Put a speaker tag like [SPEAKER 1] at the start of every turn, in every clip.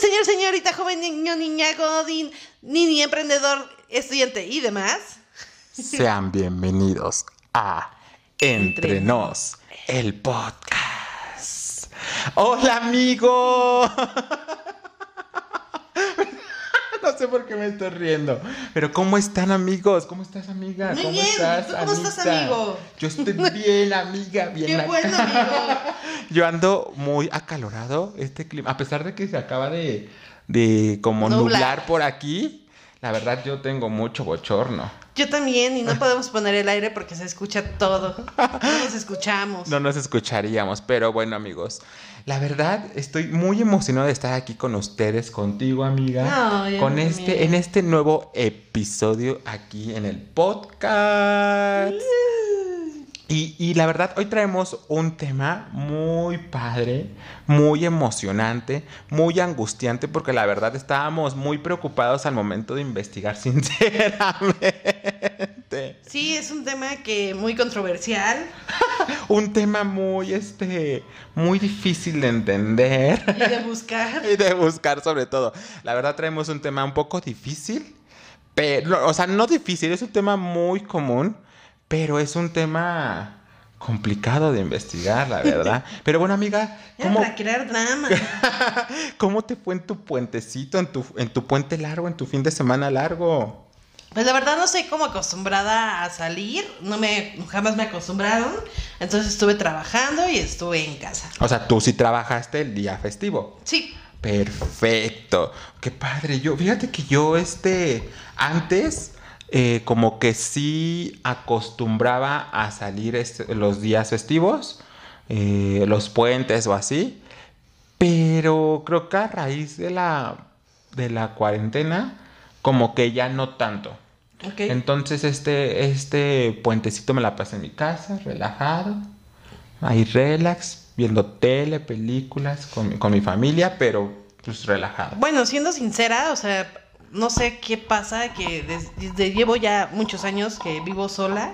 [SPEAKER 1] señor, señorita, joven, niño, niña, godín, niña, emprendedor, estudiante y demás?
[SPEAKER 2] Sean bienvenidos a Entre Nos, el podcast. Hola, amigo. No sé por qué me estoy riendo. Pero ¿cómo están, amigos? ¿Cómo estás, amiga?
[SPEAKER 1] Muy
[SPEAKER 2] ¿Cómo
[SPEAKER 1] bien.
[SPEAKER 2] estás,
[SPEAKER 1] ¿Tú cómo estás, amigo?
[SPEAKER 2] Yo estoy bien, amiga, bien.
[SPEAKER 1] Qué bueno, amigo.
[SPEAKER 2] Yo ando muy acalorado este clima. A pesar de que se acaba de, de como
[SPEAKER 1] Nublar.
[SPEAKER 2] nublar por aquí, la verdad yo tengo mucho bochorno.
[SPEAKER 1] Yo también, y no podemos poner el aire porque se escucha todo. No nos escuchamos.
[SPEAKER 2] No nos escucharíamos, pero bueno, amigos. La verdad, estoy muy emocionado de estar aquí con ustedes, contigo, amiga.
[SPEAKER 1] Ay,
[SPEAKER 2] con este, en este nuevo episodio aquí en el podcast. Y, y la verdad, hoy traemos un tema muy padre, muy emocionante, muy angustiante, porque la verdad estábamos muy preocupados al momento de investigar, sinceramente.
[SPEAKER 1] Sí, es un tema que muy controversial
[SPEAKER 2] Un tema muy, este, muy difícil de entender
[SPEAKER 1] y de buscar.
[SPEAKER 2] y de buscar sobre todo. La verdad traemos un tema un poco difícil, pero, o sea, no difícil, es un tema muy común, pero es un tema complicado de investigar, la verdad. Pero bueno, amiga, ¿cómo,
[SPEAKER 1] para crear drama.
[SPEAKER 2] ¿cómo te fue en tu puentecito, en tu, en tu puente largo, en tu fin de semana largo?
[SPEAKER 1] Pues la verdad no soy como acostumbrada a salir, no me jamás me acostumbraron, entonces estuve trabajando y estuve en casa.
[SPEAKER 2] O sea, tú sí trabajaste el día festivo.
[SPEAKER 1] Sí,
[SPEAKER 2] Perfecto. Qué padre. Yo, fíjate que yo, este, antes, eh, como que sí acostumbraba a salir este- los días festivos, eh, los puentes o así. Pero creo que a raíz de la, de la cuarentena, como que ya no tanto. Entonces, este, este puentecito me la pasé en mi casa, relajado, ahí relax, viendo tele, películas con, con mi familia, pero pues relajado.
[SPEAKER 1] Bueno, siendo sincera, o sea, no sé qué pasa, que des- desde llevo ya muchos años que vivo sola.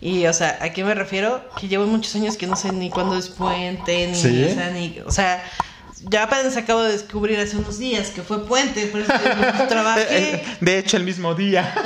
[SPEAKER 1] Y, o sea, ¿a qué me refiero? Que llevo muchos años que no sé ni cuándo es puente, ni,
[SPEAKER 2] ¿Sí?
[SPEAKER 1] o sea, ni, o sea, ya apenas acabo de descubrir hace unos días que fue puente, por eso trabajé.
[SPEAKER 2] De hecho, el mismo día.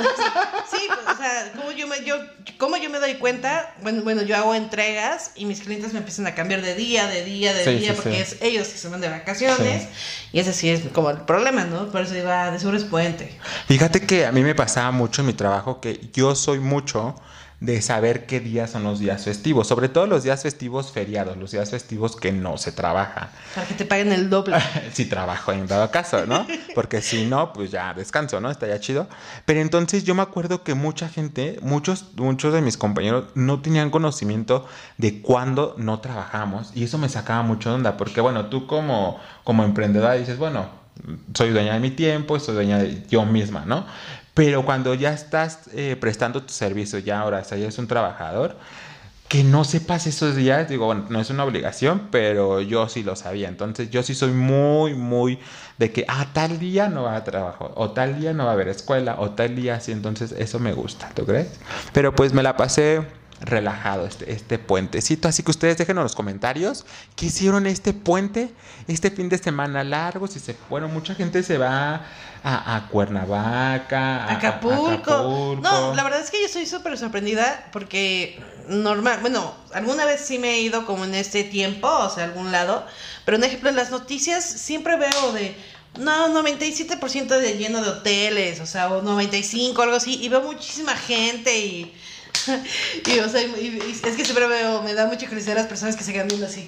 [SPEAKER 1] Sí, pues, o sea, como yo me, yo, como yo me doy cuenta, bueno, bueno, yo hago entregas y mis clientes me empiezan a cambiar de día, de día, de
[SPEAKER 2] Sí,
[SPEAKER 1] día,
[SPEAKER 2] sí,
[SPEAKER 1] porque
[SPEAKER 2] sí.
[SPEAKER 1] es ellos que se van de vacaciones. Y ese sí es como el problema, ¿no? Por eso iba de seguro es puente.
[SPEAKER 2] Fíjate que a mí me pasaba mucho en mi trabajo que yo soy mucho de saber qué días son los días festivos, sobre todo los días festivos feriados, los días festivos que no se trabaja.
[SPEAKER 1] Para que te paguen el doble.
[SPEAKER 2] si trabajo en dado caso, ¿no? Porque si no, pues ya descanso, ¿no? Estaría chido. Pero entonces yo me acuerdo que mucha gente, muchos, muchos de mis compañeros no tenían conocimiento de cuándo no trabajamos y eso me sacaba mucho de onda, porque bueno, tú como, como emprendedora dices, bueno, soy dueña de mi tiempo, soy dueña de yo misma, ¿no? Pero cuando ya estás eh, prestando tu servicio, ya ahora, o sea, ya eres un trabajador, que no sepas esos días, digo, bueno, no es una obligación, pero yo sí lo sabía. Entonces, yo sí soy muy, muy de que, ah, tal día no va a trabajo, o tal día no va a haber escuela, o tal día sí. Entonces, eso me gusta, ¿tú crees? Pero pues me la pasé relajado este, este puentecito. Así que ustedes déjenos en los comentarios qué hicieron este puente, este fin de semana largo. Si se fueron, mucha gente se va a, a Cuernavaca, a,
[SPEAKER 1] Acapulco. No, la verdad es que yo estoy súper sorprendida porque normal, bueno, alguna vez sí me he ido como en este tiempo, o sea, a algún lado, pero en ejemplo en las noticias siempre veo de, no, 97% de lleno de hoteles, o sea, o 95, algo así, y veo muchísima gente y... Y, o sea, y- y es que siempre veo, me da mucha curiosidad las personas que se quedan viendo así.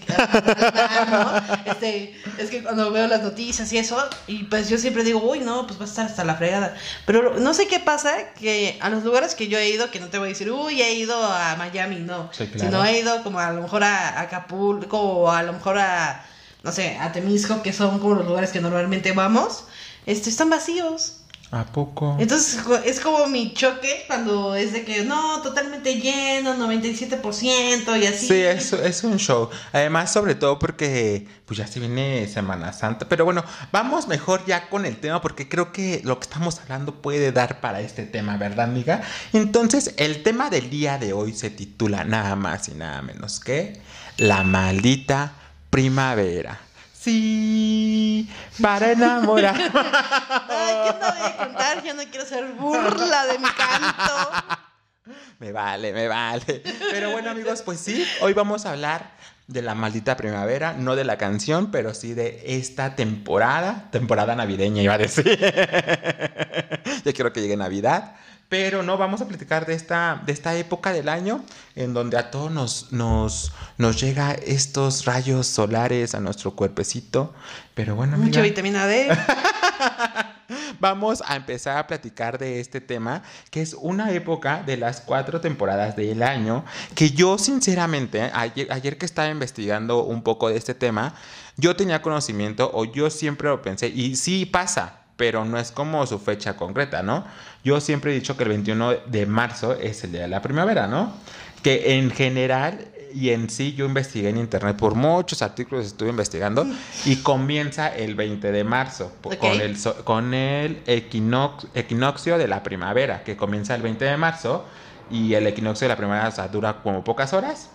[SPEAKER 1] Este, es que cuando veo las noticias y eso, y pues yo siempre digo, uy, no, pues va a estar hasta la fregada. Pero no sé qué pasa, que a los lugares que yo he ido, que no te voy a decir, uy, he ido a Miami, no.
[SPEAKER 2] Sí, claro.
[SPEAKER 1] Sino he ido como a lo mejor a Acapulco o a lo mejor a, no sé, a Temisco, que son como los lugares que normalmente vamos, este, están vacíos.
[SPEAKER 2] ¿A poco?
[SPEAKER 1] Entonces es como mi choque cuando es de que no, totalmente lleno, 97% y así.
[SPEAKER 2] Sí, es, es un show. Además, sobre todo porque pues ya se viene Semana Santa. Pero bueno, vamos mejor ya con el tema porque creo que lo que estamos hablando puede dar para este tema, ¿verdad, amiga? Entonces, el tema del día de hoy se titula nada más y nada menos que La maldita primavera. Sí, para enamorar.
[SPEAKER 1] Ay, ¿qué no voy a contar? Yo no quiero ser burla de mi canto.
[SPEAKER 2] Me vale, me vale. Pero bueno, amigos, pues sí, hoy vamos a hablar de la maldita primavera, no de la canción, pero sí de esta temporada, temporada navideña iba a decir. ya quiero que llegue Navidad. Pero no vamos a platicar de esta, de esta época del año en donde a todos nos, nos, nos llega estos rayos solares a nuestro cuerpecito. Pero bueno, amiga,
[SPEAKER 1] Mucha vitamina D.
[SPEAKER 2] vamos a empezar a platicar de este tema, que es una época de las cuatro temporadas del año, que yo sinceramente, ayer, ayer que estaba investigando un poco de este tema, yo tenía conocimiento o yo siempre lo pensé, y sí pasa, pero no es como su fecha concreta, ¿no? Yo siempre he dicho que el 21 de marzo es el día de la primavera, ¿no? Que en general y en sí yo investigué en internet por muchos artículos estuve investigando y comienza el 20 de marzo con el con el equinox- equinoccio de la primavera que comienza el 20 de marzo y el equinoccio de la primavera o sea, dura como pocas horas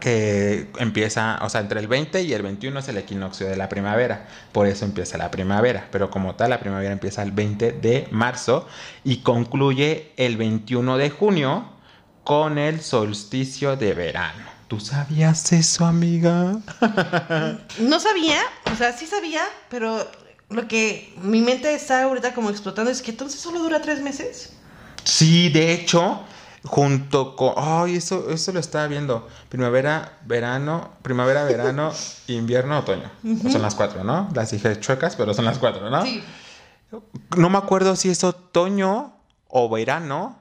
[SPEAKER 2] que empieza, o sea, entre el 20 y el 21 es el equinoccio de la primavera, por eso empieza la primavera, pero como tal la primavera empieza el 20 de marzo y concluye el 21 de junio con el solsticio de verano. ¿Tú sabías eso, amiga?
[SPEAKER 1] No sabía, o sea, sí sabía, pero lo que mi mente está ahorita como explotando es que entonces solo dura tres meses.
[SPEAKER 2] Sí, de hecho, junto con... Ay, eso, eso lo estaba viendo. Primavera, verano, primavera, verano, invierno, otoño. Son las cuatro, ¿no? Las dije chuecas, pero son las cuatro, ¿no?
[SPEAKER 1] Sí.
[SPEAKER 2] No me acuerdo si es otoño o verano,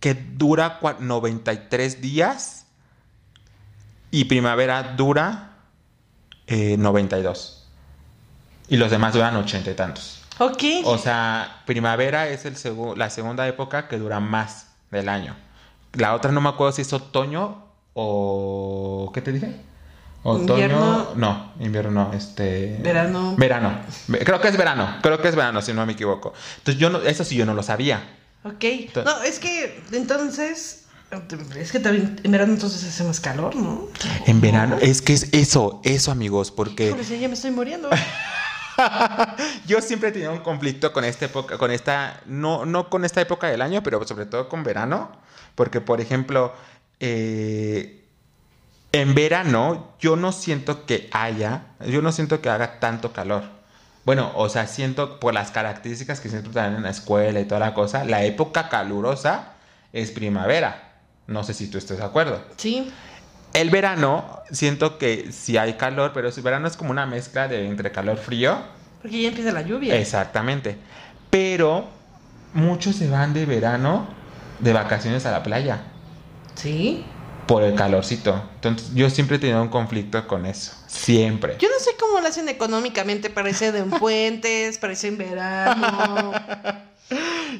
[SPEAKER 2] que dura cua- 93 días y primavera dura eh, 92. Y los demás duran 80 y tantos.
[SPEAKER 1] Ok.
[SPEAKER 2] O sea, primavera es el segu- la segunda época que dura más del año. La otra no me acuerdo si es otoño o... ¿Qué te dije? Otoño...
[SPEAKER 1] Invierno.
[SPEAKER 2] No, invierno no, este...
[SPEAKER 1] Verano.
[SPEAKER 2] Verano. Ve- Creo que es verano. Creo que es verano, si no me equivoco. Entonces yo no... Eso sí yo no lo sabía.
[SPEAKER 1] Ok. No, es que entonces. Es que también en verano entonces hace más calor, ¿no?
[SPEAKER 2] En verano. Es que es eso, eso amigos, porque...
[SPEAKER 1] Híjole, ya me estoy muriendo.
[SPEAKER 2] Yo siempre he tenido un conflicto con esta época, con esta, no, no con esta época del año, pero sobre todo con verano, porque por ejemplo, eh, en verano yo no siento que haya, yo no siento que haga tanto calor. Bueno, o sea, siento por las características que siempre dan en la escuela y toda la cosa, la época calurosa es primavera. No sé si tú estés de acuerdo.
[SPEAKER 1] Sí.
[SPEAKER 2] El verano, siento que sí hay calor, pero el verano es como una mezcla de entre calor frío.
[SPEAKER 1] Porque ya empieza la lluvia.
[SPEAKER 2] Exactamente. Pero muchos se van de verano de vacaciones a la playa
[SPEAKER 1] Sí.
[SPEAKER 2] por el calorcito. Entonces, yo siempre he tenido un conflicto con eso. Siempre.
[SPEAKER 1] Yo no sé cómo lo hacen económicamente, parece de en puentes, parece en verano.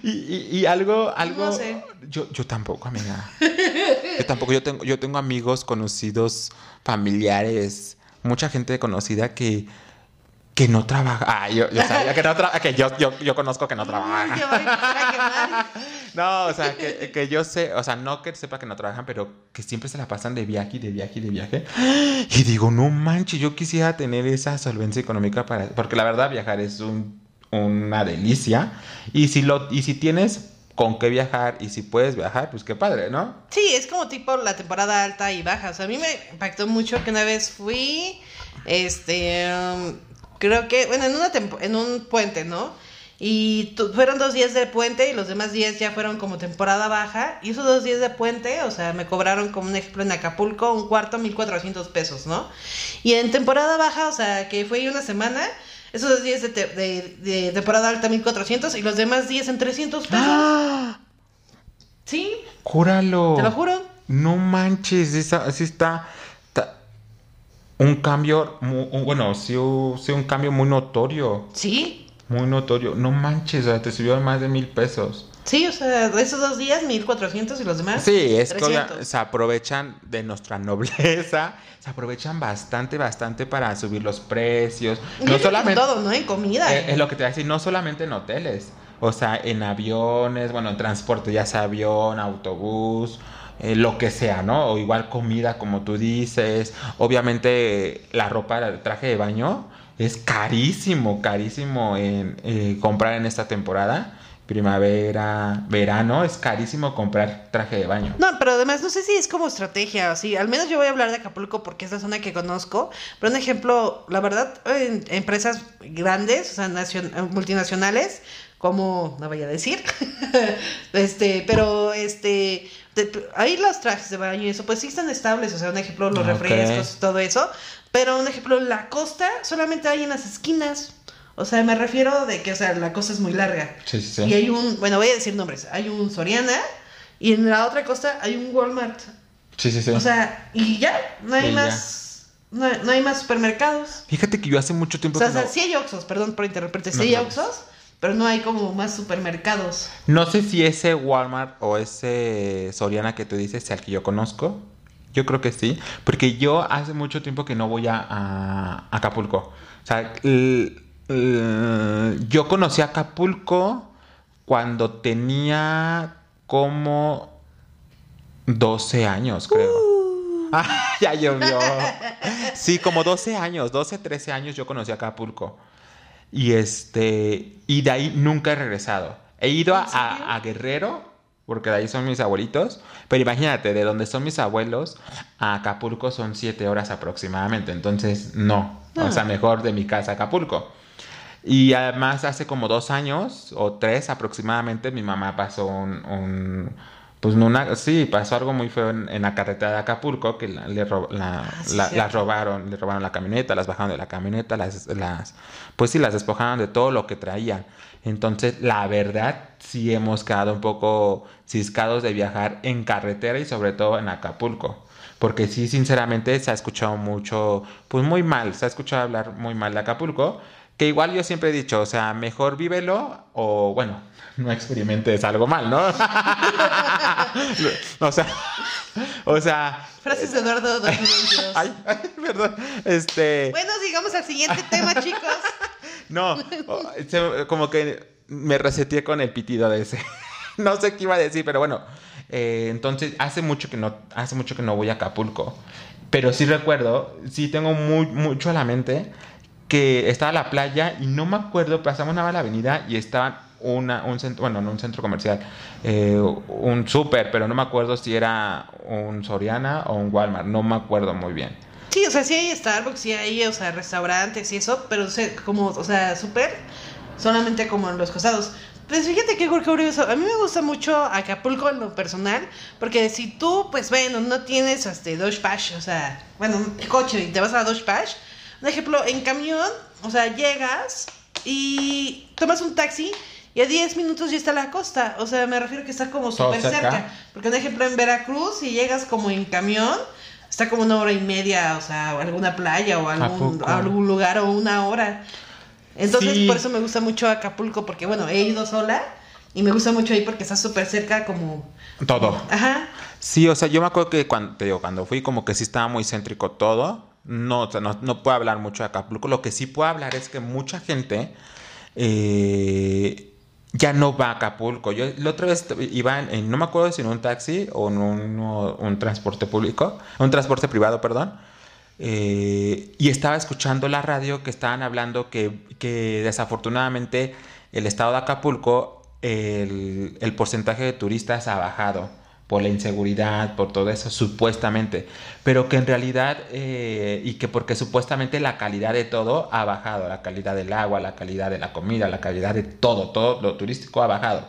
[SPEAKER 2] Y, y- y algo, algo.
[SPEAKER 1] No sé.
[SPEAKER 2] Yo, yo tampoco, amiga. Tampoco. Yo tengo, yo tengo amigos conocidos, familiares, mucha gente conocida que, que no trabaja. Ah, yo, yo sabía que no trabaja. Que yo, yo, yo conozco que no trabaja. No, o sea, que, que yo sé, o sea, no que sepa que no trabajan, pero que siempre se la pasan de viaje y de viaje y de viaje. Y digo, no manches, yo quisiera tener esa solvencia económica para, porque la verdad viajar es un- una delicia. Y si lo, y si tienes con qué viajar y si puedes viajar, pues qué padre, ¿no?
[SPEAKER 1] Sí, es como tipo la temporada alta y baja. O sea, a mí me impactó mucho que una vez fui, este, um, creo que, bueno, en, una en un puente, ¿no? Y fueron dos días de puente y los demás días ya fueron como temporada baja. Y esos dos días de puente, o sea, me cobraron como un ejemplo en Acapulco, un cuarto, 1400 pesos, ¿no? Y en temporada baja, o sea, que fue una semana, esos dos días de, te- de- de temporada alta, 1400 y los demás días en 300 pesos.
[SPEAKER 2] ¡Ah!
[SPEAKER 1] Sí,
[SPEAKER 2] ¡Júralo!
[SPEAKER 1] te lo juro.
[SPEAKER 2] No manches, esa- así está, está un cambio, bueno, sí, sí, un cambio muy notorio.
[SPEAKER 1] Sí,
[SPEAKER 2] Muy notorio. No manches, o sea, te subió más de mil pesos.
[SPEAKER 1] Sí, o sea, esos dos días, 1400 y los demás.
[SPEAKER 2] Sí, es que obvia-
[SPEAKER 1] 300.
[SPEAKER 2] se aprovechan de nuestra nobleza, se aprovechan bastante, bastante para subir los precios. No solamente...
[SPEAKER 1] todo, ¿no? En comida.
[SPEAKER 2] Eh, es lo que te voy a decir, no solamente en hoteles, o sea, en aviones, bueno, en transporte, ya sea avión, autobús, eh, lo que sea, ¿no? O igual comida, como tú dices. Obviamente la ropa, el traje de baño es carísimo, carísimo en eh, comprar en esta temporada primavera, verano, es carísimo comprar traje de baño.
[SPEAKER 1] No, pero además no sé si es como estrategia o así. Al menos yo voy a hablar de Acapulco porque es la zona que conozco. Pero un ejemplo, la verdad, en empresas grandes, o sea, multinacionales, como no voy a decir, este, pero este, ahí los trajes de baño y eso, pues sí están estables, o sea, un ejemplo, los refrescos, todo eso. Pero un ejemplo, la costa solamente hay en las esquinas. O sea, me refiero de que, o sea, la costa es muy larga.
[SPEAKER 2] Sí, sí, sí.
[SPEAKER 1] Y hay un, bueno, voy a decir nombres. Hay un Soriana y en la otra costa hay un Walmart.
[SPEAKER 2] Sí, sí, sí.
[SPEAKER 1] O sea, y ya, no hay más. No, hay más supermercados.
[SPEAKER 2] Fíjate que yo hace mucho tiempo.
[SPEAKER 1] O sea, sí hay Oxos, perdón por interrumpirte. Sí hay Oxos, pero no hay como más supermercados.
[SPEAKER 2] No sé si ese Walmart o ese Soriana que tú dices sea el que yo conozco. Yo creo que sí, porque yo hace mucho tiempo que no voy a, a Acapulco. O sea, el, eh, yo conocí a Acapulco cuando tenía como 12 años, creo. Uh. Ah, ya llovió. Sí, como 12 años, 12, 13 años yo conocí a Acapulco. Y este, y de ahí nunca he regresado. He ido a, Guerrero, porque de ahí son mis abuelitos. Pero imagínate, de donde son mis abuelos a Acapulco son 7 horas aproximadamente. Entonces, no. O sea, ah. mejor de mi casa a Acapulco. Y además hace como dos años o tres aproximadamente mi mamá pasó un, pues una, sí, pasó algo muy feo en, la carretera de Acapulco, que la, le ah, las robaron, le robaron la camioneta, las bajaron de la camioneta, las, las, pues sí, las despojaron de todo lo que traían. Entonces, la verdad, sí hemos quedado un poco ciscados de viajar en carretera y sobre todo en Acapulco. Porque sí, sinceramente, se ha escuchado mucho, pues muy mal, se ha escuchado hablar muy mal de Acapulco. Que igual yo siempre he dicho, o sea, mejor vívelo o bueno, no experimentes algo mal, ¿no? o sea, o sea.
[SPEAKER 1] Frases de Eduardo
[SPEAKER 2] Ay, ay, perdón. Este.
[SPEAKER 1] Bueno, sigamos al siguiente tema, chicos.
[SPEAKER 2] no, como que me reseteé con el pitido de ese. no sé qué iba a decir, pero bueno. Eh, entonces, hace mucho que no, hace mucho que no voy a Acapulco. Pero sí recuerdo, sí tengo muy, mucho a la mente que estaba la playa y no me acuerdo, pasamos una mala avenida y estaba una, un centro, bueno, no un centro comercial, eh, un súper, pero no me acuerdo si era un Soriana o un Walmart, no me acuerdo muy bien.
[SPEAKER 1] Sí, o sea, sí hay Starbucks, sí hay, o sea, restaurantes y eso, pero como, o sea, súper, solamente como en los costados. Pues fíjate qué curioso, a mí me gusta mucho Acapulco en lo personal, porque si tú, pues bueno, no tienes este Dodge Pash, o sea, bueno, coche y te vas a Dodge Pash, un ejemplo, en camión, o sea, llegas y tomas un taxi y a 10 minutos ya está la costa. O sea, me refiero que está como súper cerca. Porque, un ejemplo, en Veracruz, si llegas como en camión, está como una hora y media, o sea, alguna playa o algún, algún lugar o una hora. Entonces, por eso me gusta mucho Acapulco, porque, bueno, he ido sola y me gusta mucho ahí porque está súper cerca como...
[SPEAKER 2] Todo.
[SPEAKER 1] Ajá.
[SPEAKER 2] Sí, o sea, yo me acuerdo que cuando, te digo, cuando fui como que sí estaba muy céntrico todo no, no, puedo hablar mucho de Acapulco. Lo que sí puedo hablar es que mucha gente eh, ya no va a Acapulco. Yo la otra vez iba en, no me acuerdo si en un taxi o en un, transporte público, un transporte privado, perdón. Eh, y estaba escuchando la radio que estaban hablando que, que desafortunadamente el estado de Acapulco, el, el porcentaje de turistas ha bajado por la inseguridad, por todo eso, supuestamente, pero que en realidad, eh, y que porque supuestamente la calidad de todo ha bajado, la calidad del agua, la calidad de la comida, la calidad de todo, todo lo turístico ha bajado.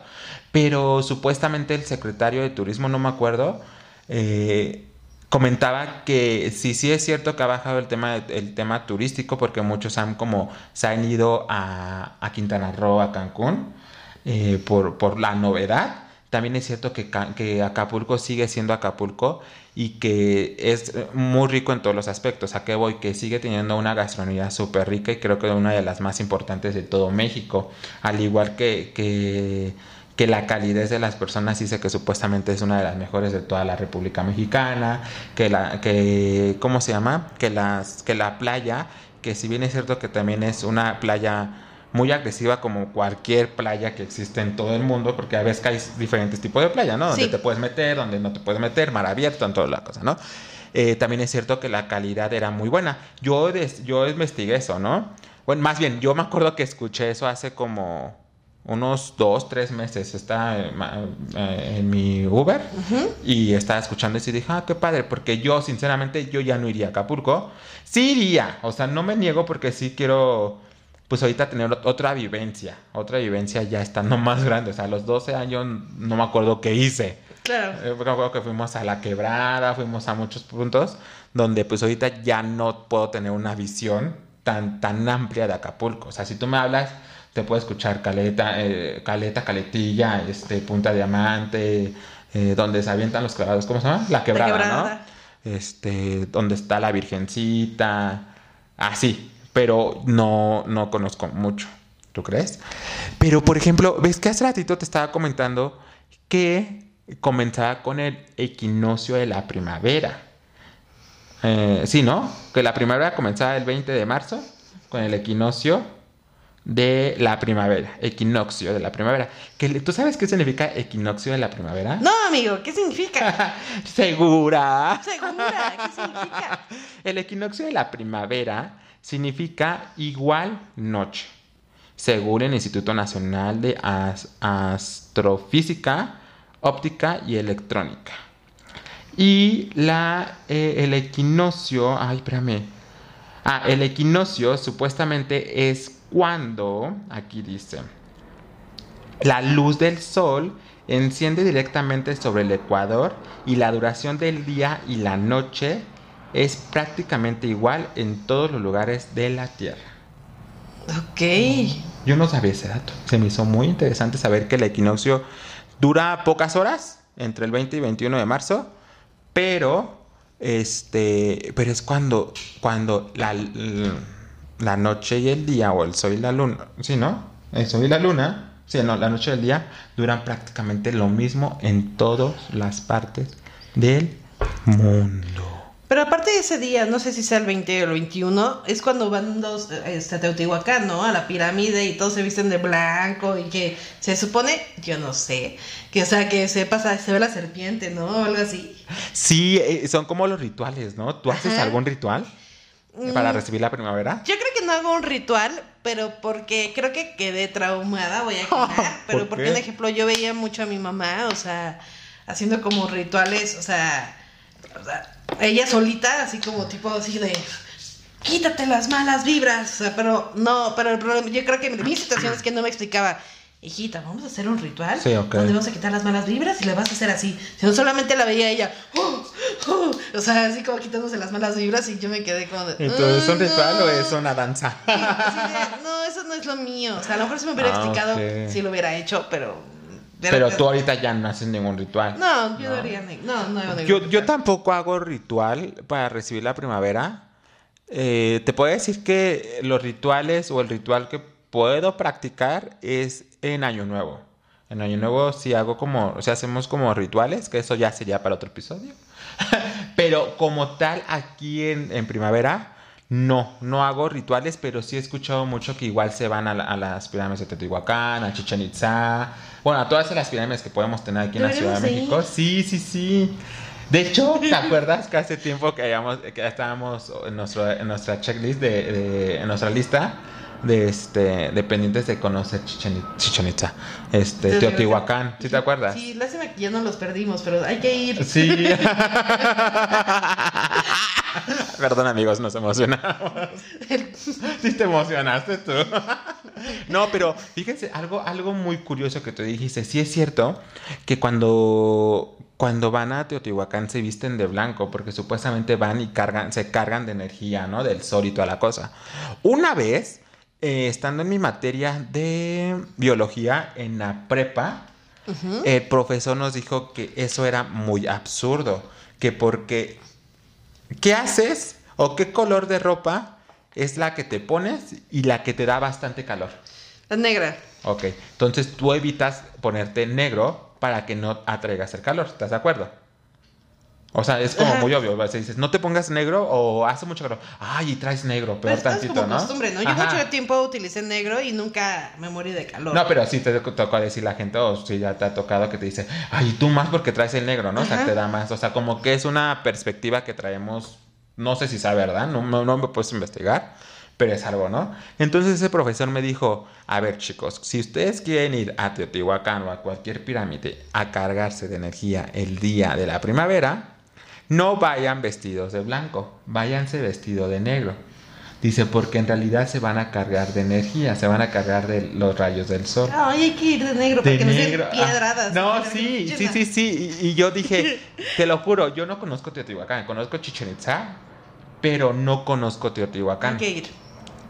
[SPEAKER 2] Pero supuestamente el secretario de turismo, no me acuerdo, eh, comentaba que sí, sí es cierto que ha bajado el tema, el tema turístico porque muchos han como se han ido a, Quintana Roo, a Cancún, eh, por, por la novedad también es cierto que, que, Acapulco sigue siendo Acapulco y que es muy rico en todos los aspectos. ¿A qué voy? Que sigue teniendo una gastronomía súper rica y creo que una de las más importantes de todo México. Al igual que, que, que, la calidez de las personas dice que supuestamente es una de las mejores de toda la República Mexicana. Que la, que, ¿cómo se llama? Que, las, que la playa, que si bien es cierto que también es una playa muy agresiva como cualquier playa que existe en todo el mundo, porque a veces que hay diferentes tipos de playa, ¿no? Donde
[SPEAKER 1] Sí.
[SPEAKER 2] te puedes meter, donde no te puedes meter, mar abierto, en toda la cosa, ¿no? Eh, también es cierto que la calidad era muy buena. Yo, des- yo investigué eso, ¿no? Bueno, más bien, yo me acuerdo que escuché eso hace como unos dos, tres meses. Estaba eh, eh, en mi Uber y estaba escuchando eso y dije, ah, qué padre, porque yo, sinceramente, yo ya no iría a Acapulco. Sí iría, o sea, no me niego porque sí quiero, pues ahorita tener ot- otra vivencia, otra vivencia ya estando más grande. O sea, a los 12 años no me acuerdo qué hice.
[SPEAKER 1] Claro.
[SPEAKER 2] Eh, me acuerdo que fuimos a la quebrada, fuimos a muchos puntos donde pues ahorita ya no puedo tener una visión tan, tan amplia de Acapulco. O sea, si tú me hablas, te puedo escuchar Caleta, eh, Caleta, Caletilla, este, Punta Diamante, eh, donde se avientan los clavados, ¿cómo se llama? La quebrada,
[SPEAKER 1] Quebrada.
[SPEAKER 2] ¿no? Este, donde está la Virgencita, así, pero no, no conozco mucho. ¿Tú crees? Pero, por ejemplo, ves que hace ratito te estaba comentando que comenzaba con el equinoccio de la primavera. Eh, sí, ¿no? Que la primavera comenzaba el 20 de marzo con el equinoccio de la primavera. Equinoccio de la primavera. Que, ¿Tú sabes qué significa equinoccio de la primavera?
[SPEAKER 1] No, amigo, ¿qué significa?
[SPEAKER 2] ¿Segura?
[SPEAKER 1] Segura, ¿qué significa?
[SPEAKER 2] El equinoccio de la primavera significa igual noche, según el Instituto Nacional de As- Astrofísica, Óptica y Electrónica. Y la, eh, el equinoccio, ay, espérame. Ah, el equinoccio supuestamente es cuando, aquí dice, la luz del sol enciende directamente sobre el ecuador y la duración del día y la noche es prácticamente igual en todos los lugares de la Tierra.
[SPEAKER 1] Ok.
[SPEAKER 2] Yo no sabía ese dato. Se me hizo muy interesante saber que el equinoccio dura pocas horas, entre el 20 y 21 de marzo, pero este, pero es cuando cuando la, la noche y el día o el sol y la luna, sí, ¿no? El sol y la luna, sí, no, la noche y el día duran prácticamente lo mismo en todas las partes del mundo.
[SPEAKER 1] Pero aparte de ese día, no sé si sea el 20 o el 21, es cuando van los este, a Teotihuacán, ¿no? A la pirámide y todos se visten de blanco y que se supone, yo no sé, que o sea, que se pasa, se ve la serpiente, ¿no? O algo así.
[SPEAKER 2] Sí, eh, son como los rituales, ¿no? ¿Tú haces
[SPEAKER 1] Ajá.
[SPEAKER 2] algún ritual para
[SPEAKER 1] Mm.
[SPEAKER 2] recibir la primavera?
[SPEAKER 1] Yo creo que no hago un ritual, pero porque creo que quedé traumada, voy a quedar. pero
[SPEAKER 2] ¿Por
[SPEAKER 1] porque, por ejemplo, yo veía mucho a mi mamá, o sea, haciendo como rituales, o sea, o sea, ella solita, así como tipo así de quítate las malas vibras, o sea, pero no, pero el problema, yo creo que mi situación es que no me explicaba. Hijita, vamos a hacer un ritual
[SPEAKER 2] Sí,
[SPEAKER 1] donde vamos a quitar las malas vibras y le vas a hacer así. Si no solamente la veía ella, "Oh, oh", o sea, así como quitándose las malas vibras y yo me quedé como de.
[SPEAKER 2] Entonces, ¿es un
[SPEAKER 1] "Mm,
[SPEAKER 2] ritual
[SPEAKER 1] no".
[SPEAKER 2] o es una danza?
[SPEAKER 1] Sí, así de, no, eso no es lo mío. O sea, a lo mejor si me hubiera
[SPEAKER 2] Ah,
[SPEAKER 1] explicado,
[SPEAKER 2] ok.
[SPEAKER 1] sí lo hubiera hecho, pero.
[SPEAKER 2] Pero tú ahorita ya no haces ningún ritual.
[SPEAKER 1] No, yo no haría ni- No, no hago ningún
[SPEAKER 2] Yo, tampoco hago ritual para recibir la primavera. Eh, te puedo decir que los rituales o el ritual que puedo practicar es en Año Nuevo. En Año Nuevo sí hago como, o sea, hacemos como rituales, que eso ya sería para otro episodio. pero como tal, aquí en, en primavera, no, no hago rituales, pero sí he escuchado mucho que igual se van a, la- a las pirámides de Teotihuacán, a Chichen Itza, bueno, a todas las pirámides que podemos tener aquí en la Ciudad de México. Sí, sí, sí. De hecho, ¿te acuerdas que hace tiempo que, habíamos, que estábamos en, nuestro, en nuestra checklist, de, de- en nuestra lista de, este, de pendientes de conocer Chichen, Chichen Itza, este, Teotihuacán? ¿Sí te acuerdas?
[SPEAKER 1] Sí, lástima que ya no los perdimos, pero hay que ir.
[SPEAKER 2] Sí. Perdón, amigos, nos emocionamos. Sí te emocionaste tú. No, pero fíjense, algo, algo muy curioso que tú dijiste. Sí es cierto que cuando, cuando van a Teotihuacán se visten de blanco porque supuestamente van y cargan, se cargan de energía, ¿no? Del sol y toda la cosa. Una vez, eh, estando en mi materia de biología en la prepa, el profesor nos dijo que eso era muy absurdo, que porque ¿qué haces o qué color de ropa es la que te pones y la que te da bastante calor?
[SPEAKER 1] La negra.
[SPEAKER 2] Ok, entonces tú evitas ponerte negro para que no atraigas el calor, ¿estás de acuerdo? O sea, es como
[SPEAKER 1] Ajá.
[SPEAKER 2] muy obvio. O sea, dices, no te pongas negro o hace mucho calor. Ay, y traes negro,
[SPEAKER 1] Pero
[SPEAKER 2] peor
[SPEAKER 1] esto es
[SPEAKER 2] tantito,
[SPEAKER 1] como
[SPEAKER 2] ¿no?
[SPEAKER 1] costumbre, ¿no? Yo
[SPEAKER 2] Ajá.
[SPEAKER 1] mucho tiempo utilicé negro y nunca me morí de calor.
[SPEAKER 2] No, pero sí te tocó decir la gente, o si ya te ha tocado que te dice, ay, tú más porque traes el negro, ¿no? O sea, te da más. O sea, como que es una perspectiva que traemos, no sé si sea verdad, no, no, no me puedes investigar, pero es algo, ¿no? Entonces ese profesor me dijo, a ver chicos, si ustedes quieren ir a Teotihuacán o a cualquier pirámide a cargarse de energía el día de la primavera, no vayan vestidos de blanco, váyanse vestido de negro. Dice, porque en realidad se van a cargar de energía, se van a cargar de los rayos del sol.
[SPEAKER 1] Ay, hay que ir de negro para
[SPEAKER 2] De
[SPEAKER 1] que nos
[SPEAKER 2] negro.
[SPEAKER 1] den piedradas.
[SPEAKER 2] ah, no, sí, sí, sí, sí. Y, y yo dije, te lo juro, yo no conozco Teotihuacán, conozco Chichen Itza, pero no conozco Teotihuacán.
[SPEAKER 1] Hay que ir.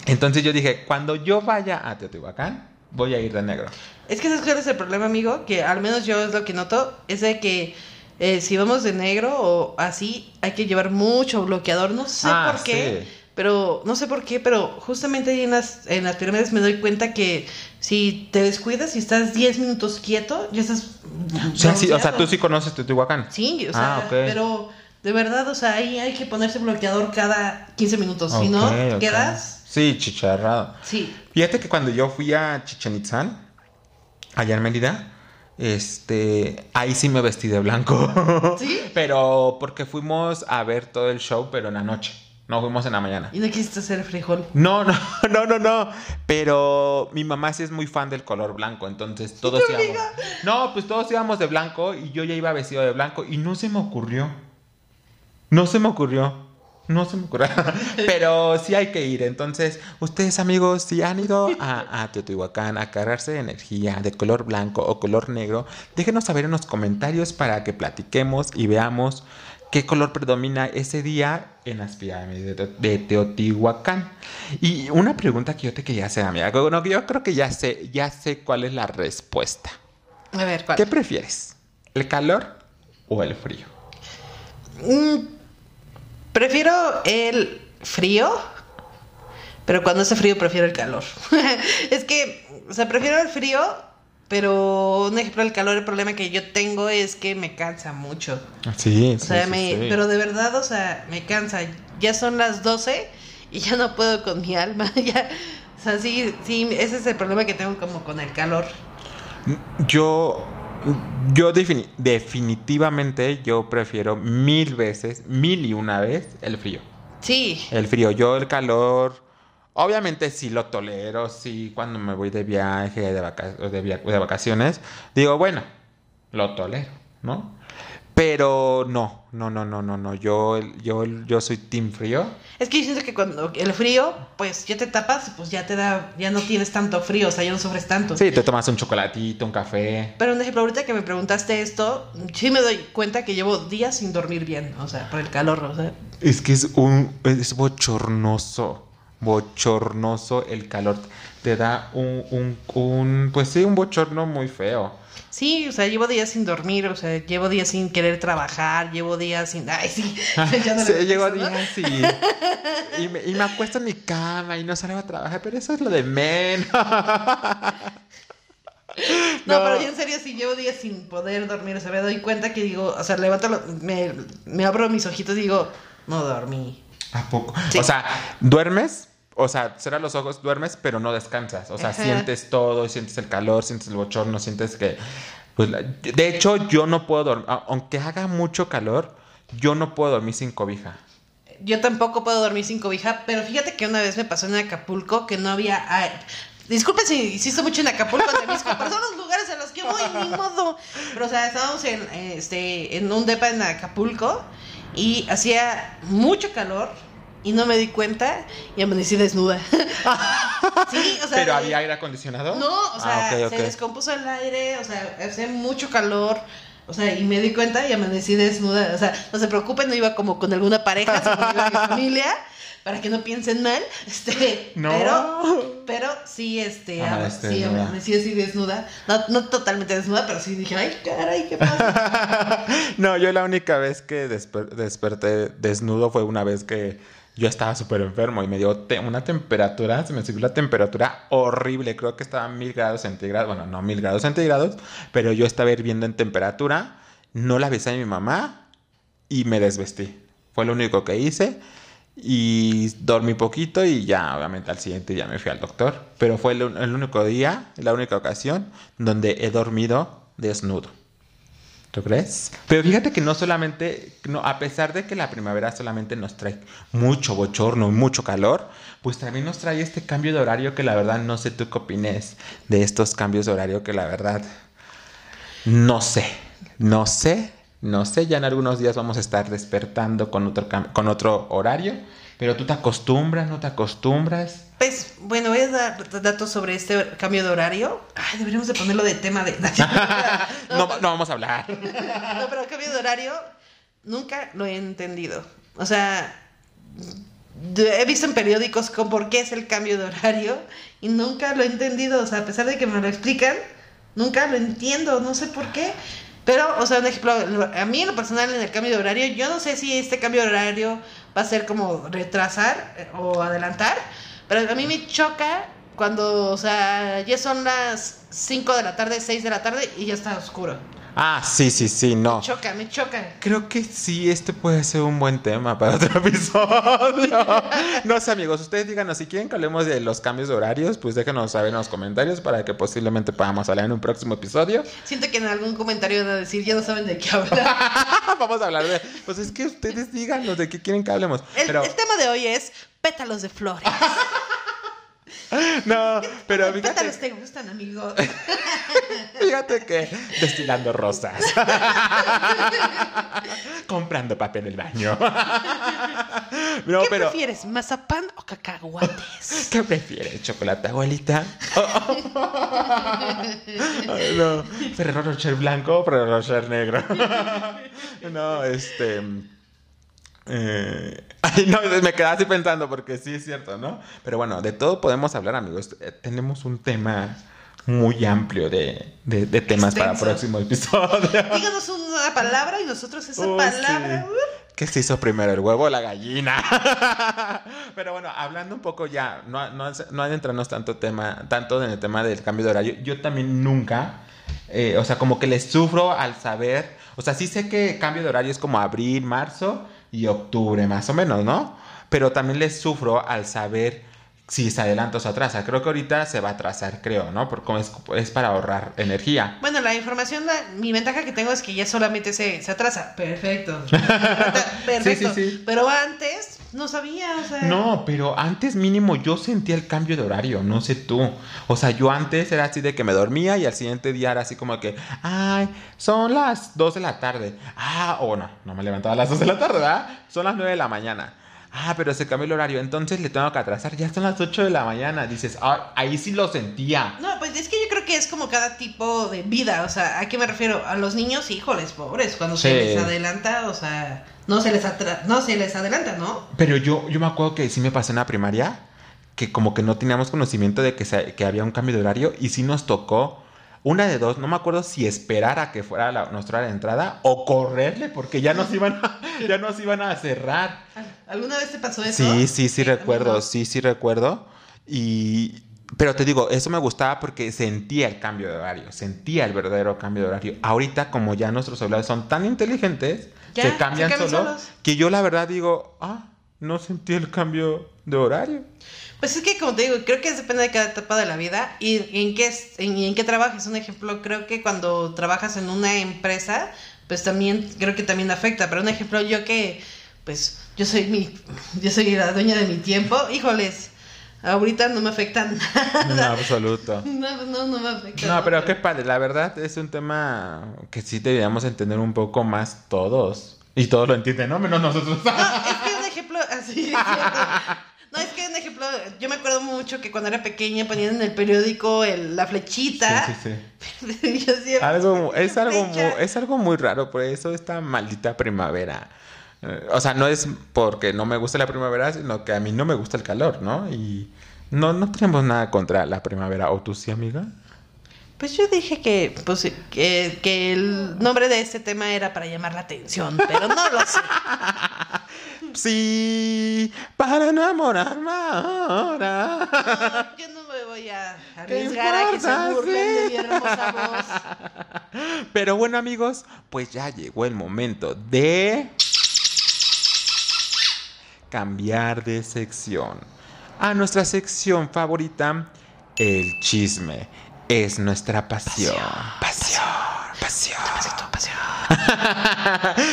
[SPEAKER 2] Entonces yo dije, cuando yo vaya a Teotihuacán, voy a ir de negro.
[SPEAKER 1] Es que ¿sabes cuál es el problema, amigo? Que al menos yo es lo que noto, es de que eh, si vamos de negro o así, hay que llevar mucho bloqueador. No sé
[SPEAKER 2] Ah,
[SPEAKER 1] por qué,
[SPEAKER 2] sí.
[SPEAKER 1] pero no sé por qué, pero justamente ahí en las, en las pirámides me doy cuenta que si te descuidas y estás 10 minutos quieto, ya estás...
[SPEAKER 2] O sea, sí, o sea, tú sí conoces Teotihuacán.
[SPEAKER 1] Sí, o sea,
[SPEAKER 2] Ah, ok.
[SPEAKER 1] pero de verdad, o sea, ahí hay que ponerse bloqueador cada 15 minutos. Si no,
[SPEAKER 2] Ok, ok.
[SPEAKER 1] quedas...
[SPEAKER 2] Sí, chicharrado.
[SPEAKER 1] Sí.
[SPEAKER 2] Fíjate que cuando yo fui a Chichen Itzán, allá en Mérida, este, ahí sí me vestí de blanco.
[SPEAKER 1] ¿Sí?
[SPEAKER 2] Pero porque fuimos a ver todo el show, pero en la noche. No fuimos en la mañana.
[SPEAKER 1] Y no quisiste hacer frijol.
[SPEAKER 2] No, no, no, no, no. Pero mi mamá sí es muy fan del color blanco, entonces todos íbamos. No, pues todos íbamos de blanco y yo ya iba vestido de blanco y no se me ocurrió. No se me ocurrió. No se me ocurrió. Pero sí hay que ir. Entonces, ustedes, amigos, si han ido a, a Teotihuacán a cargarse de energía de color blanco o color negro, déjenos saber en los comentarios para que platiquemos y veamos qué color predomina ese día en las pirámides de, de Teotihuacán. Y una pregunta que yo te quería hacer, amiga. Bueno, yo creo que ya sé, ya sé cuál es la respuesta.
[SPEAKER 1] A ver, ¿cuál?
[SPEAKER 2] ¿Qué prefieres? ¿El calor o el frío?
[SPEAKER 1] Mm, prefiero el frío, pero cuando hace frío prefiero el calor. es que, o sea, prefiero el frío, pero un ejemplo del calor, el problema que yo tengo es que me cansa mucho.
[SPEAKER 2] Sí,
[SPEAKER 1] O sea, me, pero de verdad, o sea, me cansa. Ya son las 12 y ya no puedo con mi alma. ya, o sea, sí, sí, ese es el problema que tengo como con el calor.
[SPEAKER 2] Yo, yo defini- definitivamente yo prefiero mil veces, mil y una vez el frío.
[SPEAKER 1] Sí,
[SPEAKER 2] El frío, yo el calor, obviamente sí lo tolero, sí cuando me voy de viaje, de, vaca- o de, via- de vacaciones, digo, bueno, lo tolero, ¿no? Pero no, no, no, no, no, no, yo, yo, yo soy team frío.
[SPEAKER 1] Es que yo siento que cuando el frío, pues ya te tapas, pues ya te da, ya no tienes tanto frío, o sea, ya no sufres tanto.
[SPEAKER 2] Sí, te tomas un chocolatito, un café.
[SPEAKER 1] Pero un ejemplo, ahorita que me preguntaste esto, sí me doy cuenta que llevo días sin dormir bien, o sea, por el calor, o sea.
[SPEAKER 2] Es que es un es bochornoso, bochornoso el calor. Te da un, un, un pues sí, un bochorno muy feo.
[SPEAKER 1] Sí, o sea, llevo días sin dormir, o sea, llevo días sin querer trabajar, llevo días sin... Ay, sí. ya no
[SPEAKER 2] Sí,
[SPEAKER 1] eso, ¿no?
[SPEAKER 2] días y, y, me, y me acuesto en mi cama y no salgo a trabajar, pero eso es lo de menos.
[SPEAKER 1] No,
[SPEAKER 2] No.
[SPEAKER 1] pero yo en serio sí llevo días sin poder dormir, o sea, me doy cuenta que digo, o sea, levanto, lo- me, me abro mis ojitos y digo, no dormí.
[SPEAKER 2] ¿A poco?
[SPEAKER 1] Sí.
[SPEAKER 2] O sea, duermes, o sea, cierras los ojos, duermes, pero no descansas. O sea,
[SPEAKER 1] Ajá.
[SPEAKER 2] sientes todo, sientes el calor, sientes el bochorno, sientes que... Pues, la- de hecho, yo no puedo dormir, a- aunque haga mucho calor, yo no puedo dormir sin cobija.
[SPEAKER 1] Yo tampoco puedo dormir sin cobija, pero fíjate que una vez me pasó en Acapulco que no había... ay, disculpen si insisto mucho en Acapulco, Temisco, pero son los lugares en los que voy, ni modo. Pero, o sea, estábamos en, este, en un depa en Acapulco y hacía mucho calor y no me di cuenta y amanecí desnuda. sí, o sea...
[SPEAKER 2] ¿Pero había aire acondicionado?
[SPEAKER 1] No, o sea,
[SPEAKER 2] Ah,
[SPEAKER 1] se descompuso el aire, o sea, hacía mucho calor. O sea, y me di cuenta y amanecí desnuda. O sea, no se preocupen, no iba como con alguna pareja, sino iba mi familia, para que no piensen mal. Este,
[SPEAKER 2] No.
[SPEAKER 1] pero, pero sí, este, ama-
[SPEAKER 2] Amaneciste
[SPEAKER 1] sí,
[SPEAKER 2] desnuda.
[SPEAKER 1] amanecí así desnuda. No, no totalmente desnuda, pero sí dije, ay, caray, ¿qué pasa?
[SPEAKER 2] no, yo la única vez que desper- desperté desnudo fue una vez que yo estaba súper enfermo y me dio una temperatura, se me subió la temperatura horrible, creo que estaba a mil grados centígrados, bueno, no mil grados centígrados, pero yo estaba hirviendo en temperatura, no la besé a mi mamá y me desvestí. Fue lo único que hice. Y dormí poquito y ya, obviamente, al siguiente día me fui al doctor. Pero fue el, el único día, la única ocasión donde he dormido desnudo. ¿Tú crees? Pero fíjate que no solamente, no, a pesar de que la primavera solamente nos trae mucho bochorno y mucho calor, pues también nos trae este cambio de horario que la verdad no sé tú qué opines de estos cambios de horario que la verdad no sé, no sé, no sé. Ya en algunos días vamos a estar despertando con otro, con otro horario, pero tú te acostumbras, no te acostumbras.
[SPEAKER 1] Pues, bueno, voy a dar datos sobre este cambio de horario. Ay, deberíamos de ponerlo de tema de...
[SPEAKER 2] No, no vamos a hablar.
[SPEAKER 1] No, pero cambio de horario nunca lo he entendido. O sea, he visto en periódicos con por qué es el cambio de horario y nunca lo he entendido. O sea, a pesar de que me lo explican, nunca lo entiendo. No sé por qué. Pero, o sea, un ejemplo, a mí en lo personal en el cambio de horario, yo no sé si este cambio de horario va a ser como retrasar eh, o adelantar, pero a mí me choca cuando, o sea, ya son las 5 de la tarde, 6 de la tarde y ya está oscuro.
[SPEAKER 2] Ah, sí, sí, sí, no.
[SPEAKER 1] Me choca, me choca.
[SPEAKER 2] Creo que sí, este puede ser un buen tema para otro episodio. No sé, amigos, ustedes díganos si quieren que hablemos de los cambios de horarios, pues déjenos saber en los comentarios para que posiblemente podamos hablar en un próximo episodio.
[SPEAKER 1] Siento que en algún comentario van a decir, ya no saben de qué hablar.
[SPEAKER 2] Vamos a hablar de. Pues es que ustedes díganos de qué quieren que hablemos.
[SPEAKER 1] El,
[SPEAKER 2] Pero,
[SPEAKER 1] el tema de hoy es pétalos de flores.
[SPEAKER 2] no, pero
[SPEAKER 1] ¿Qué pétalos
[SPEAKER 2] fíjate,
[SPEAKER 1] te gustan, amigo?
[SPEAKER 2] fíjate que destilando rosas. Comprando papel del baño. No,
[SPEAKER 1] ¿Qué
[SPEAKER 2] pero.
[SPEAKER 1] prefieres, mazapán o cacahuates?
[SPEAKER 2] ¿Qué prefieres? ¿Chocolate, abuelita? No. Ferrero Rocher blanco o Ferrero Rocher negro. no, este. Eh, Ay, no, me quedaba así pensando porque sí es cierto, ¿no? Pero bueno, de todo podemos hablar, amigos. Eh, Tenemos un tema muy amplio de, de- de temas para
[SPEAKER 1] Extenso.
[SPEAKER 2] próximo episodio.
[SPEAKER 1] Díganos una palabra y nosotros esa
[SPEAKER 2] Oh,
[SPEAKER 1] palabra.
[SPEAKER 2] sí. ¿Qué se hizo primero, el huevo o la gallina? Pero bueno, hablando un poco ya, no, no, no adentrarnos tanto, tema, tanto en el tema del cambio de horario, yo también nunca, eh, o sea, como que le sufro al saber, o sea, sí sé que cambio de horario es como abril, marzo y octubre, más o menos, ¿no? Pero también le sufro al saber si se adelanta o se atrasa. Creo que ahorita se va a atrasar, creo, ¿no? Porque como es, es para ahorrar energía.
[SPEAKER 1] Bueno, la información, la- mi ventaja que tengo es que ya solamente se, se atrasa. Perfecto. Perfecto.
[SPEAKER 2] Sí, sí, sí.
[SPEAKER 1] Pero antes no sabía, o sea.
[SPEAKER 2] No, pero antes mínimo yo sentía el cambio de horario, no sé tú. O sea, yo antes era así de que me dormía y al siguiente día era así como que, ay, son las 2 de la tarde. Ah, o no, no me levantaba a las 2 de la tarde, ¿verdad? Son las 9 de la mañana. Ah, pero se cambió el horario, entonces le tengo que atrasar, ya son las 8 de la mañana. Dices, ah, ahí sí lo sentía.
[SPEAKER 1] No, pues es que yo creo que es como cada tipo de vida, o sea, ¿a qué me refiero? A los niños, híjoles, pobres, cuando se les adelanta, o sea, no se les no se les adelanta, ¿no?
[SPEAKER 2] Pero yo, yo me acuerdo que sí me pasé en la primaria, que como que no teníamos conocimiento de que, se- que había un cambio de horario y sí nos tocó una de dos, no me acuerdo si esperar a que fuera la, nuestra hora de entrada o correrle porque ya nos iban a, ya nos iban a cerrar.
[SPEAKER 1] ¿Alguna vez te pasó eso?
[SPEAKER 2] Sí, sí, sí recuerdo, sí, sí recuerdo. Y pero te digo, eso me gustaba porque sentía el cambio de horario, sentía el verdadero cambio de horario. Ahorita como ya nuestros celulares son tan inteligentes,
[SPEAKER 1] Ya,
[SPEAKER 2] se
[SPEAKER 1] se
[SPEAKER 2] cambian
[SPEAKER 1] solos.
[SPEAKER 2] que yo la verdad digo, ah, no sentí el cambio de horario.
[SPEAKER 1] Pues es que como te digo, creo que depende de cada etapa de la vida y en qué en, en qué trabajes. Un ejemplo, creo que cuando trabajas en una empresa, pues también creo que también afecta. Pero un ejemplo, yo que pues yo soy mi yo soy la dueña de mi tiempo, híjoles, ahorita no me afecta nada.
[SPEAKER 2] absoluto.
[SPEAKER 1] No, no, no me afecta.
[SPEAKER 2] No, pero qué padre, la verdad es un tema que sí deberíamos entender un poco más todos. Y todos lo entienden, ¿no? Menos nosotros.
[SPEAKER 1] No, es que un ejemplo así. es cierto. No, es que un ejemplo, yo me acuerdo mucho que cuando era pequeña ponían en el periódico el- la flechita.
[SPEAKER 2] Sí, sí, sí.
[SPEAKER 1] Yo
[SPEAKER 2] Algo, es,
[SPEAKER 1] "¿Qué
[SPEAKER 2] algo muy,
[SPEAKER 1] flecha?".
[SPEAKER 2] es algo muy raro, por eso esta maldita primavera. Eh, O sea, no es porque no me gusta la primavera, sino que a mí no me gusta el calor, ¿no? Y no, no tenemos nada contra la primavera. ¿O tú sí, amiga?
[SPEAKER 1] Pues yo dije que, pues, que, que el nombre de este tema era para llamar la atención, pero no lo sé.
[SPEAKER 2] Sí, para enamorarme ahora.
[SPEAKER 1] No, yo no me voy a arriesgar a que se burlen de mi hermosa voz.
[SPEAKER 2] Pero bueno, amigos, pues ya llegó el momento de cambiar de sección. A nuestra sección favorita, el chisme. Es nuestra pasión. Pasión, pasión. pasión.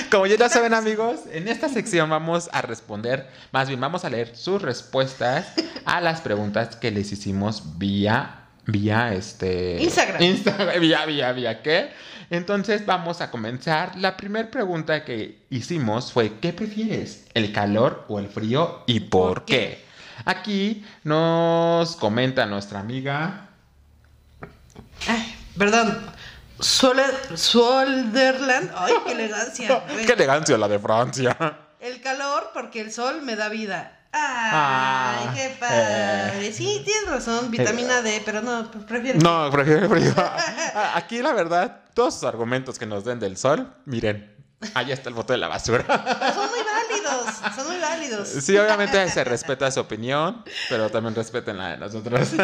[SPEAKER 2] Como ya lo saben amigos, en esta sección vamos a responder, más bien vamos a leer sus respuestas a las preguntas que les hicimos vía, vía este...
[SPEAKER 1] Instagram.
[SPEAKER 2] Instagram, vía, vía, vía, ¿qué? Entonces vamos a comenzar. La primera pregunta que hicimos fue, ¿qué prefieres? ¿El calor o el frío? ¿Y por,
[SPEAKER 1] ¿Por
[SPEAKER 2] qué?
[SPEAKER 1] qué?
[SPEAKER 2] Aquí nos comenta nuestra amiga
[SPEAKER 1] Ay, perdón. Solderland. Ay, qué elegancia.
[SPEAKER 2] Qué elegancia la de Francia.
[SPEAKER 1] El calor porque el sol me da vida. Ay,
[SPEAKER 2] Ah,
[SPEAKER 1] qué padre.
[SPEAKER 2] eh.
[SPEAKER 1] Sí, tienes razón, vitamina D, pero no, prefiero.
[SPEAKER 2] No, prefiero el frío. Aquí la verdad, todos sus argumentos que nos den del sol, miren, ahí está el bote de la basura.
[SPEAKER 1] Son muy válidos.
[SPEAKER 2] Sí, obviamente se respeta su opinión, pero también respeten la de nosotros.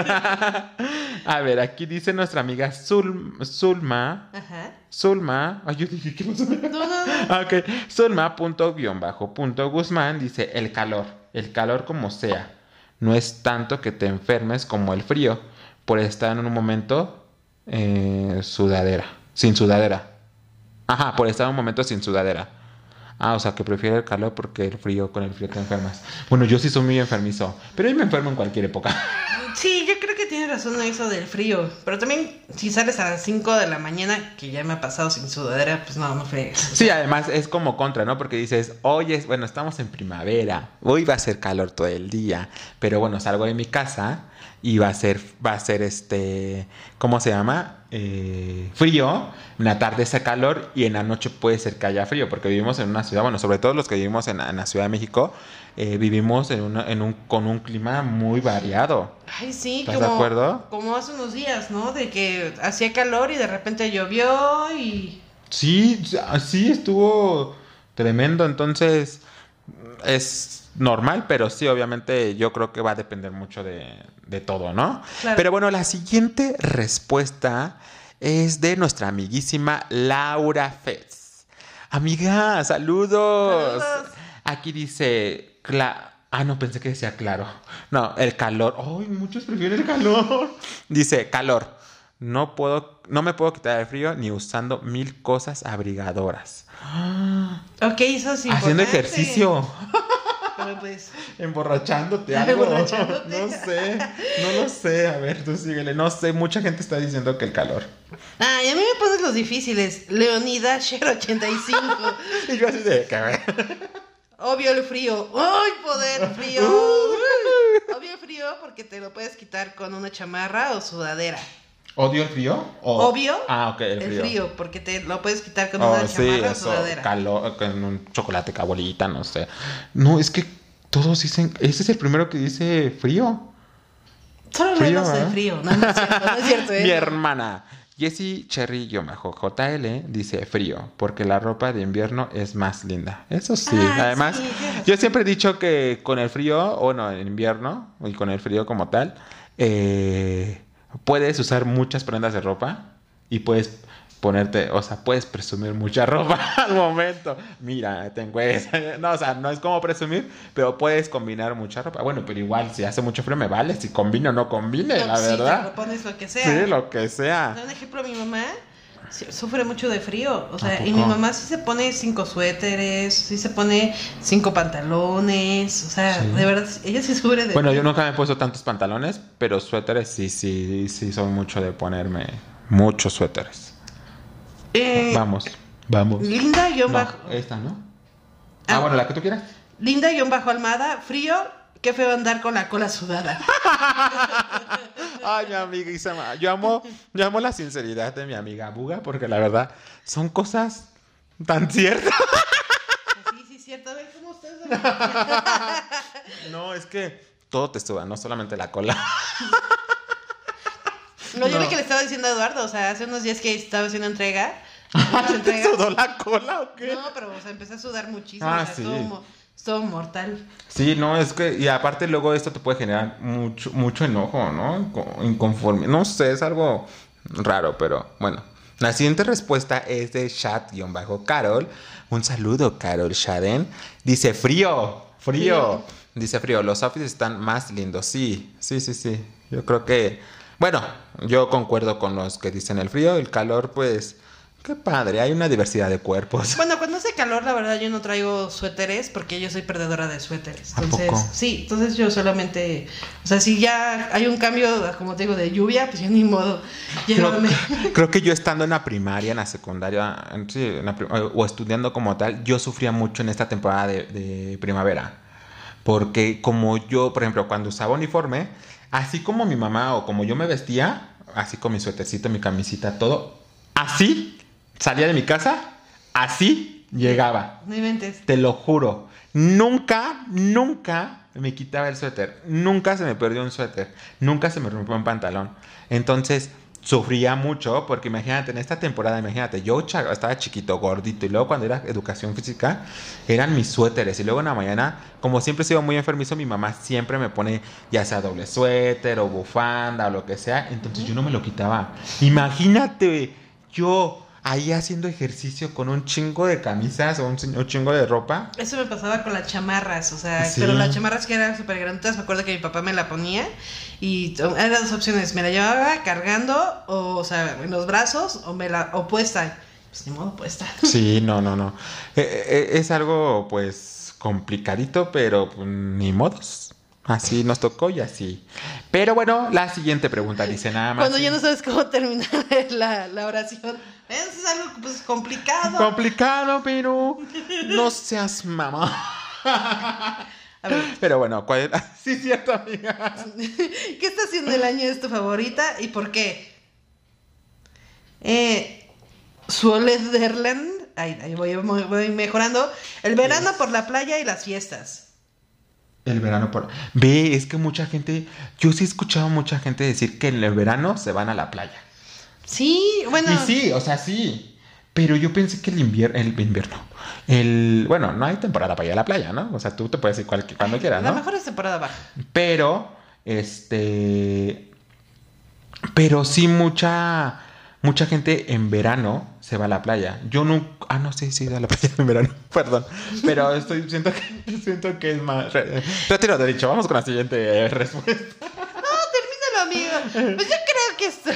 [SPEAKER 2] A ver, aquí dice nuestra amiga Zul- Zulma.
[SPEAKER 1] Ajá.
[SPEAKER 2] Zulma. Ay, yo dije, ¿qué pasó?
[SPEAKER 1] No, no, no.
[SPEAKER 2] Ok, Zulma punto guion bajo punto Guzmán dice el calor, el calor como sea, no es tanto que te enfermes como el frío, por estar en un momento eh, sudadera, sin sudadera. Ajá, por estar un momento sin sudadera. Ah, o sea, que prefiere el calor porque el frío, con el frío te enfermas. Bueno, yo sí soy muy enfermizo, pero yo me enfermo en cualquier época.
[SPEAKER 1] Sí, yo creo que tienes razón en eso del frío. Pero también, si sales a las 5 de la mañana, que ya me ha pasado sin sudadera, pues no, no fregues.
[SPEAKER 2] Sí, además es como contra, ¿no? Porque dices, oye, bueno, estamos en primavera, hoy va a ser calor todo el día, pero bueno, salgo de mi casa y va a ser, va a ser este, ¿cómo se llama? Eh, frío, en la tarde hace calor y en la noche puede ser que haya frío, porque vivimos en una ciudad, bueno, sobre todo los que vivimos en, la- en la Ciudad de México, eh, vivimos en una- en un, con un clima muy variado.
[SPEAKER 1] Ay, sí,
[SPEAKER 2] ¿Estás
[SPEAKER 1] como,
[SPEAKER 2] de acuerdo?
[SPEAKER 1] como hace unos días, ¿no? De que hacía calor y de repente llovió y...
[SPEAKER 2] Sí, así estuvo tremendo, entonces es normal, pero sí, obviamente yo creo que va a depender mucho de, de todo, ¿no?
[SPEAKER 1] Claro.
[SPEAKER 2] Pero bueno, la siguiente respuesta es de nuestra amiguísima Laura Fez. Amiga, saludos.
[SPEAKER 1] Saludos.
[SPEAKER 2] Aquí dice, ah, no, pensé que decía claro. No, el calor. Ay, muchos prefieren el calor. Dice, calor. No puedo, no me puedo quitar el frío ni usando mil cosas abrigadoras.
[SPEAKER 1] Ok, eso es importante.
[SPEAKER 2] Haciendo ejercicio.
[SPEAKER 1] Pero pues...
[SPEAKER 2] Emborrachándote algo.
[SPEAKER 1] Emborrachándote.
[SPEAKER 2] No sé, no lo sé. A ver, tú síguele. No sé, mucha gente está diciendo que el calor.
[SPEAKER 1] Ay, a mí me pones los difíciles. Leonidas 85.
[SPEAKER 2] Y yo así de.
[SPEAKER 1] Obvio el frío. ¡Ay, poder frío! Obvio el frío porque te lo puedes quitar con una chamarra o sudadera.
[SPEAKER 2] ¿Odio el frío? O-
[SPEAKER 1] Obvio.
[SPEAKER 2] Ah, ok, el
[SPEAKER 1] El
[SPEAKER 2] frío.
[SPEAKER 1] frío, porque te lo puedes quitar con
[SPEAKER 2] Oh,
[SPEAKER 1] una
[SPEAKER 2] sí,
[SPEAKER 1] chamarra
[SPEAKER 2] eso,
[SPEAKER 1] sudadera.
[SPEAKER 2] calor, con un chocolate cabolita, no sé. No, es que todos dicen, ese es el primero que dice frío.
[SPEAKER 1] Solo
[SPEAKER 2] Frío,
[SPEAKER 1] menos
[SPEAKER 2] ¿verdad?
[SPEAKER 1] frío. No, no es cierto, no es cierto. ¿eh?
[SPEAKER 2] Mi hermana, Jessie Cherry bajo JL, dice frío, porque la ropa de invierno es más linda. Eso sí,
[SPEAKER 1] Ah,
[SPEAKER 2] además,
[SPEAKER 1] sí,
[SPEAKER 2] yo siempre he dicho que con el frío, o no, en invierno, y con el frío como tal, eh, puedes usar muchas prendas de ropa y puedes ponerte, o sea, puedes presumir mucha ropa al momento. Mira, tengo esa. No, o sea, no es como presumir, pero puedes combinar mucha ropa. Bueno, pero igual, si hace mucho frío me vale, si combino o no combine,
[SPEAKER 1] No,
[SPEAKER 2] la
[SPEAKER 1] sí, te
[SPEAKER 2] verdad.
[SPEAKER 1] lo pones lo que sea.
[SPEAKER 2] Sí, lo que sea.
[SPEAKER 1] Un ejemplo, mi mamá sufre mucho de frío. O
[SPEAKER 2] ¿A
[SPEAKER 1] sea, y mi mamá sí se pone cinco suéteres, sí se pone cinco pantalones. O sea,
[SPEAKER 2] Sí.
[SPEAKER 1] de verdad, ella sí sufre de
[SPEAKER 2] Bueno, yo nunca me he puesto tantos pantalones, pero suéteres sí, sí, sí, soy mucho de ponerme muchos suéteres.
[SPEAKER 1] Eh,
[SPEAKER 2] Vamos, vamos.
[SPEAKER 1] Linda guion
[SPEAKER 2] No,
[SPEAKER 1] bajo.
[SPEAKER 2] esta, ¿no? Ah,
[SPEAKER 1] Ah.
[SPEAKER 2] bueno, la que tú quieras.
[SPEAKER 1] Linda guion bajo Almada. Frío. Qué feo andar con la cola sudada.
[SPEAKER 2] Ay, mi amiga Isama. Yo amo, yo amo la sinceridad de mi amiga Buga, porque la verdad son cosas tan ciertas.
[SPEAKER 1] Sí, sí, cierto. A ver cómo ustedes.
[SPEAKER 2] No, es que todo te suda, no solamente la cola.
[SPEAKER 1] No, yo
[SPEAKER 2] No.
[SPEAKER 1] lo que le estaba diciendo a Eduardo, o sea, hace unos días que estaba haciendo entrega. unas
[SPEAKER 2] ¿Te
[SPEAKER 1] entregas-
[SPEAKER 2] sudó la cola o qué?
[SPEAKER 1] No, pero, o sea, empecé a sudar muchísimo.
[SPEAKER 2] Ah,
[SPEAKER 1] o sea,
[SPEAKER 2] sí.
[SPEAKER 1] estuvo, estuvo mortal.
[SPEAKER 2] Sí, no, es que, y aparte luego esto te puede generar mucho, mucho enojo, ¿no? Co- Inconforme. No sé, es algo raro, pero bueno. La siguiente respuesta es de chat-carol. Un saludo, Carol Shaden. Dice, frío, Frío. Dice frío, los outfits están más lindos. Sí, sí, sí, sí. Yo creo que, bueno, yo concuerdo con los que dicen el frío, el calor, pues, qué padre, hay una diversidad de cuerpos.
[SPEAKER 1] Bueno, cuando hace calor, la verdad, yo no traigo suéteres porque yo soy perdedora de suéteres.
[SPEAKER 2] ¿A
[SPEAKER 1] Entonces,
[SPEAKER 2] poco?
[SPEAKER 1] sí, entonces yo solamente, o sea, si ya hay un cambio, como te digo, de lluvia, pues yo ni modo
[SPEAKER 2] Creo,
[SPEAKER 1] llevarme.
[SPEAKER 2] creo que yo estando en la primaria, en la secundaria, en la prim- o estudiando como tal, yo sufría mucho en esta temporada de, de primavera. Porque como yo, por ejemplo, cuando usaba uniforme, así como mi mamá o como yo me vestía, así con mi suétercito, mi camisita, todo, así salía de mi casa, así llegaba.
[SPEAKER 1] No inventes.
[SPEAKER 2] Te lo juro. Nunca, nunca me quitaba el suéter. Nunca se me perdió un suéter. Nunca se me rompió un pantalón. Entonces, sufría mucho porque imagínate, en esta temporada, imagínate, yo estaba chiquito, gordito, y luego cuando era educación física, eran mis suéteres. Y luego en la mañana, como siempre he sido muy enfermizo, mi mamá siempre me pone ya sea doble suéter o bufanda o lo que sea. Entonces yo no me lo quitaba. Imagínate, yo ahí haciendo ejercicio con un chingo de camisas o un, chingo de ropa.
[SPEAKER 1] Eso me pasaba con las chamarras, o sea,
[SPEAKER 2] Sí.
[SPEAKER 1] pero las chamarras que eran súper grandes, me acuerdo que mi papá me la ponía y eran dos opciones, me la llevaba cargando o, o sea, en los brazos o me la o puesta. Pues ni modo puesta.
[SPEAKER 2] Sí, no, no, no. Eh, eh, es algo, pues, complicadito, pero pues, ni modos. Así nos tocó y así. Pero bueno, la siguiente pregunta dice nada más.
[SPEAKER 1] Cuando ya no sabes cómo terminar la, la oración. Eso es algo pues complicado.
[SPEAKER 2] Complicado, pero no seas mamá.
[SPEAKER 1] A ver,
[SPEAKER 2] Pero bueno, ¿cuál era? Sí, cierto, amiga.
[SPEAKER 1] ¿qué estación del año es tu favorita y por qué? Eh, Suolederland, ahí, ahí voy, voy mejorando. El verano por la playa y las fiestas.
[SPEAKER 2] El verano por... Ve, es que mucha gente... Yo sí he escuchado mucha gente decir que en el verano se van a la playa.
[SPEAKER 1] Sí, bueno.
[SPEAKER 2] Y sí, o sea, sí. Pero yo pensé que el invierno, el invierno, el, bueno, no hay temporada para ir a la playa, ¿no? O sea, tú te puedes ir cualquier, cuando quieras,
[SPEAKER 1] La
[SPEAKER 2] ¿no?
[SPEAKER 1] mejor es temporada baja.
[SPEAKER 2] Pero, este, pero sí mucha, mucha gente en verano se va a la playa. Yo no, ah, no sé si he ido a la playa en verano, perdón. Pero estoy, siento que, siento que es más, re- retiro de dicho, vamos con la siguiente eh, respuesta.
[SPEAKER 1] No, termínalo, amigo. Pues yo creo que esto.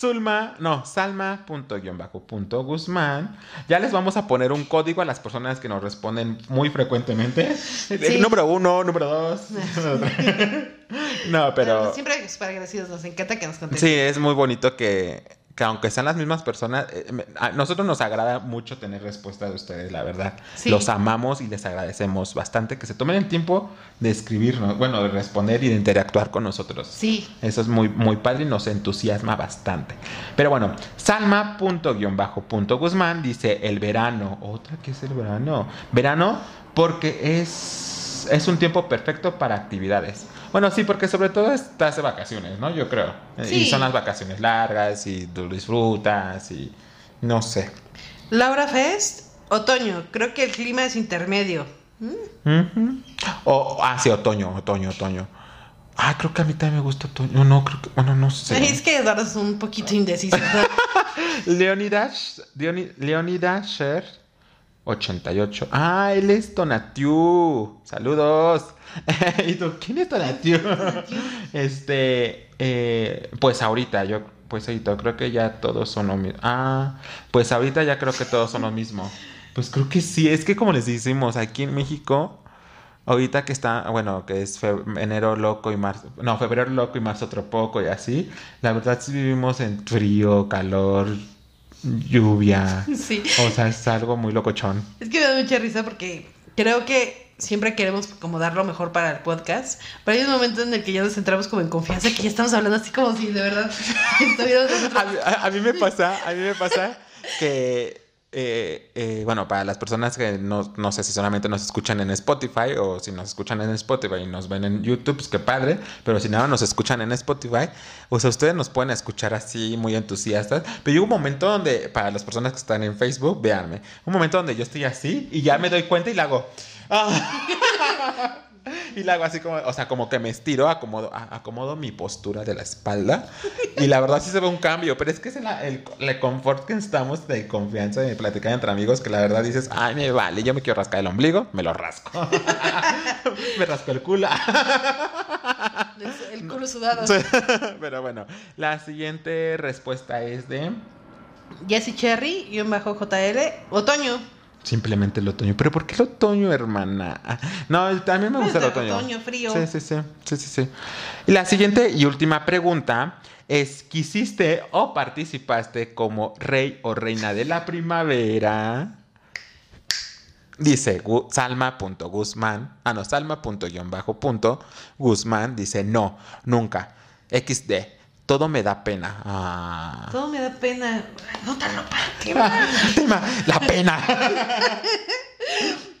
[SPEAKER 2] Zulma, no, Salma punto guion bajo punto Guzmán. Ya les vamos a poner un código a las personas que nos responden muy frecuentemente. Eh, Número uno, número dos. no, pero
[SPEAKER 1] Siempre súper agradecidos, nos encanta que nos contesten.
[SPEAKER 2] sí, es muy bonito que, que aunque sean las mismas personas, eh, a nosotros nos agrada mucho tener respuestas de ustedes, la verdad.
[SPEAKER 1] Sí.
[SPEAKER 2] Los amamos y les agradecemos bastante que se tomen el tiempo de escribirnos, bueno, de responder y de interactuar con nosotros.
[SPEAKER 1] Sí.
[SPEAKER 2] Eso es muy, muy padre y nos entusiasma bastante. Pero bueno, Salma.guión-punto Guzmán dice el verano. ¿Otra que es el verano? Verano porque es, es un tiempo perfecto para actividades. Bueno, sí, porque sobre todo estás de vacaciones, ¿no? Yo creo. Eh,
[SPEAKER 1] Sí.
[SPEAKER 2] Y son las vacaciones largas y tú disfrutas y no sé.
[SPEAKER 1] Laura Fest, otoño. Creo que el clima es intermedio.
[SPEAKER 2] O, ah, sí, otoño, otoño, otoño. Ah, creo que a mí también me gusta otoño. No, creo que, bueno, no sé.
[SPEAKER 1] Es que Eduardo es un poquito indeciso.
[SPEAKER 2] Leonidas, Leoni- Leonidas Sher 88. Ah, él es Tonatiu. Saludos. ¿Y tú? ¿Quién es Tonatiu? este, eh, pues ahorita, yo, pues ahorita creo que ya todos son lo mismo. Ah, pues ahorita ya creo que todos son lo mismo. Pues creo que sí, es que como les decimos, aquí en México, ahorita que está, bueno, que es enero loco y marzo, no, febrero loco y marzo otro poco y así, la verdad sí vivimos en frío, calor, lluvia.
[SPEAKER 1] sí.
[SPEAKER 2] O sea, es algo muy locochón.
[SPEAKER 1] Es que me da mucha risa porque creo que siempre queremos como dar lo mejor para el podcast, pero hay un momento en el que ya nos entramos como en confianza, que ya estamos hablando así como si de verdad estuviéramos nosotros.
[SPEAKER 2] A, mí- a- a mí me pasa, a mí me pasa que, eh, eh, bueno, para las personas que no, no sé si solamente nos escuchan en Spotify o si nos escuchan en Spotify y nos ven en YouTube, pues qué padre, pero si nada nos escuchan en Spotify, o sea, ustedes nos pueden escuchar así muy entusiastas, pero llega un momento donde, para las personas que están en Facebook, véanme, un momento donde yo estoy así y ya me doy cuenta y la hago. "Ah". Y la hago así como, o sea, como que me estiro, acomodo, a- acomodo mi postura de la espalda. Y la verdad sí se ve un cambio, pero es que es el, el, el confort que estamos de confianza de platicar entre amigos, que la verdad dices, ay, me vale, yo me quiero rascar el ombligo, me lo rasco. me rasco el culo.
[SPEAKER 1] El culo sudado.
[SPEAKER 2] Pero bueno, la siguiente respuesta es de
[SPEAKER 1] Jessie Cherry, y un bajo JL, otoño.
[SPEAKER 2] Simplemente el otoño. ¿Pero por qué el otoño, hermana? No, también me gusta el otoño.
[SPEAKER 1] otoño, frío.
[SPEAKER 2] Sí, sí, sí, sí, sí. Y la siguiente y última pregunta es, ¿quisiste o participaste como rey o reina de la primavera? Dice Gu- Salma.guzmán, ah no, Salma.guzmán dice, no, nunca, XD, todo me da pena. Ah.
[SPEAKER 1] Todo me da pena. No tan ropa. ¿Qué más?
[SPEAKER 2] Tema, la pena.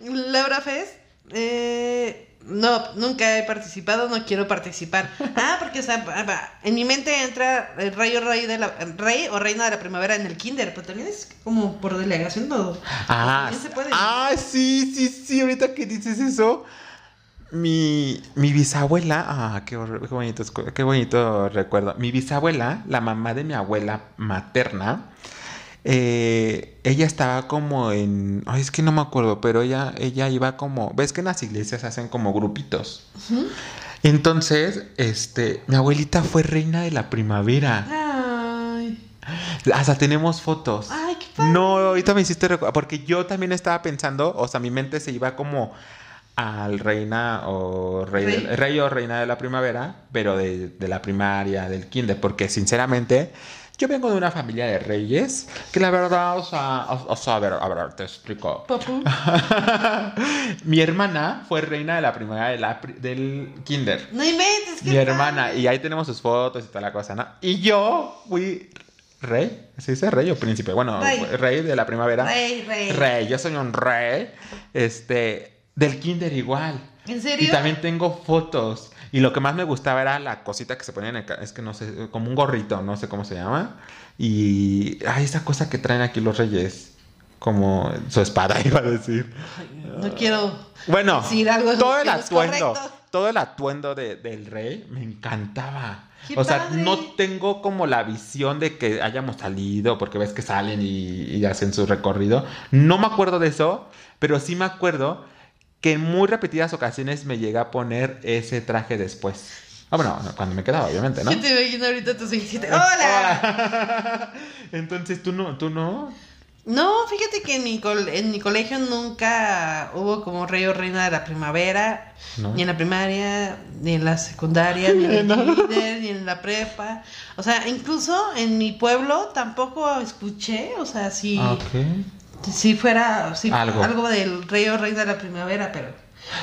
[SPEAKER 1] Laura Fez. Eh, no, nunca he participado, no quiero participar. Ah, porque o sea, ah, en mi mente entra el rey o rey de la rey o reina de la primavera en el kinder, pero también es como por delegación todo.
[SPEAKER 2] Ah,
[SPEAKER 1] se puede.
[SPEAKER 2] ah, sí, sí, sí, ahorita que dices eso. Mi, mi bisabuela, ah, qué, qué bonito, qué bonito recuerdo. Mi bisabuela, la mamá de mi abuela materna, eh, ella estaba como en, ay, es que no me acuerdo, pero ella, ella iba como, ves que en las iglesias hacen como grupitos. Entonces, este, mi abuelita fue reina de la primavera.
[SPEAKER 1] Ay,
[SPEAKER 2] Hasta tenemos fotos.
[SPEAKER 1] ay, qué padre.
[SPEAKER 2] No, ahorita me hiciste recordar, porque yo también estaba pensando, o sea, mi mente se iba como al reina o rey,
[SPEAKER 1] Rey.
[SPEAKER 2] o reina de la primavera, pero de, de la primaria, del kinder, porque sinceramente yo vengo de una familia de reyes, que la verdad, o sea, o, o sea, a ver, a ver, te explico. Mi hermana fue reina de la primavera de la pri- del kinder.
[SPEAKER 1] No inventes,
[SPEAKER 2] Mi hermana, y ahí tenemos sus fotos y toda la cosa, ¿no? Y yo fui rey, ¿se dice rey o príncipe? Bueno,
[SPEAKER 1] Rey.
[SPEAKER 2] rey, de la primavera.
[SPEAKER 1] Rey, rey.
[SPEAKER 2] Rey, yo soy un rey, este, del kinder igual.
[SPEAKER 1] ¿En serio?
[SPEAKER 2] Y también tengo fotos. Y lo que más me gustaba era la cosita que se ponía en el... Es que no sé, como un gorrito, no sé cómo se llama. Y... Ay, esa cosa que traen aquí los reyes. Como su espada, iba a decir.
[SPEAKER 1] Ay, No quiero
[SPEAKER 2] Bueno,
[SPEAKER 1] decir algo
[SPEAKER 2] todo el atuendo,
[SPEAKER 1] correcto.
[SPEAKER 2] todo el atuendo de- del rey me encantaba.
[SPEAKER 1] ¡Qué
[SPEAKER 2] o sea,
[SPEAKER 1] padre!
[SPEAKER 2] no tengo como la visión de que hayamos salido, porque ves que salen y, y hacen su recorrido. No me acuerdo de eso, pero sí me acuerdo que en muy repetidas ocasiones me llegué a poner ese traje después. Ah, bueno, cuando me quedaba, obviamente, ¿no?
[SPEAKER 1] Yo te imagino ahorita tus 27. ¡Hola!
[SPEAKER 2] Hola. Entonces, ¿tú no? ¿Tú no?
[SPEAKER 1] No, fíjate que en mi, en mi colegio nunca hubo como rey o reina de la primavera,
[SPEAKER 2] No.
[SPEAKER 1] ni en la primaria, ni en la secundaria, ni en
[SPEAKER 2] No.
[SPEAKER 1] kinder, ni en la prepa. O sea, incluso en mi pueblo tampoco escuché, o sea, si,
[SPEAKER 2] Ah, Ok.
[SPEAKER 1] Si fuera si-
[SPEAKER 2] Algo.
[SPEAKER 1] algo. del rey o reina de la primavera, pero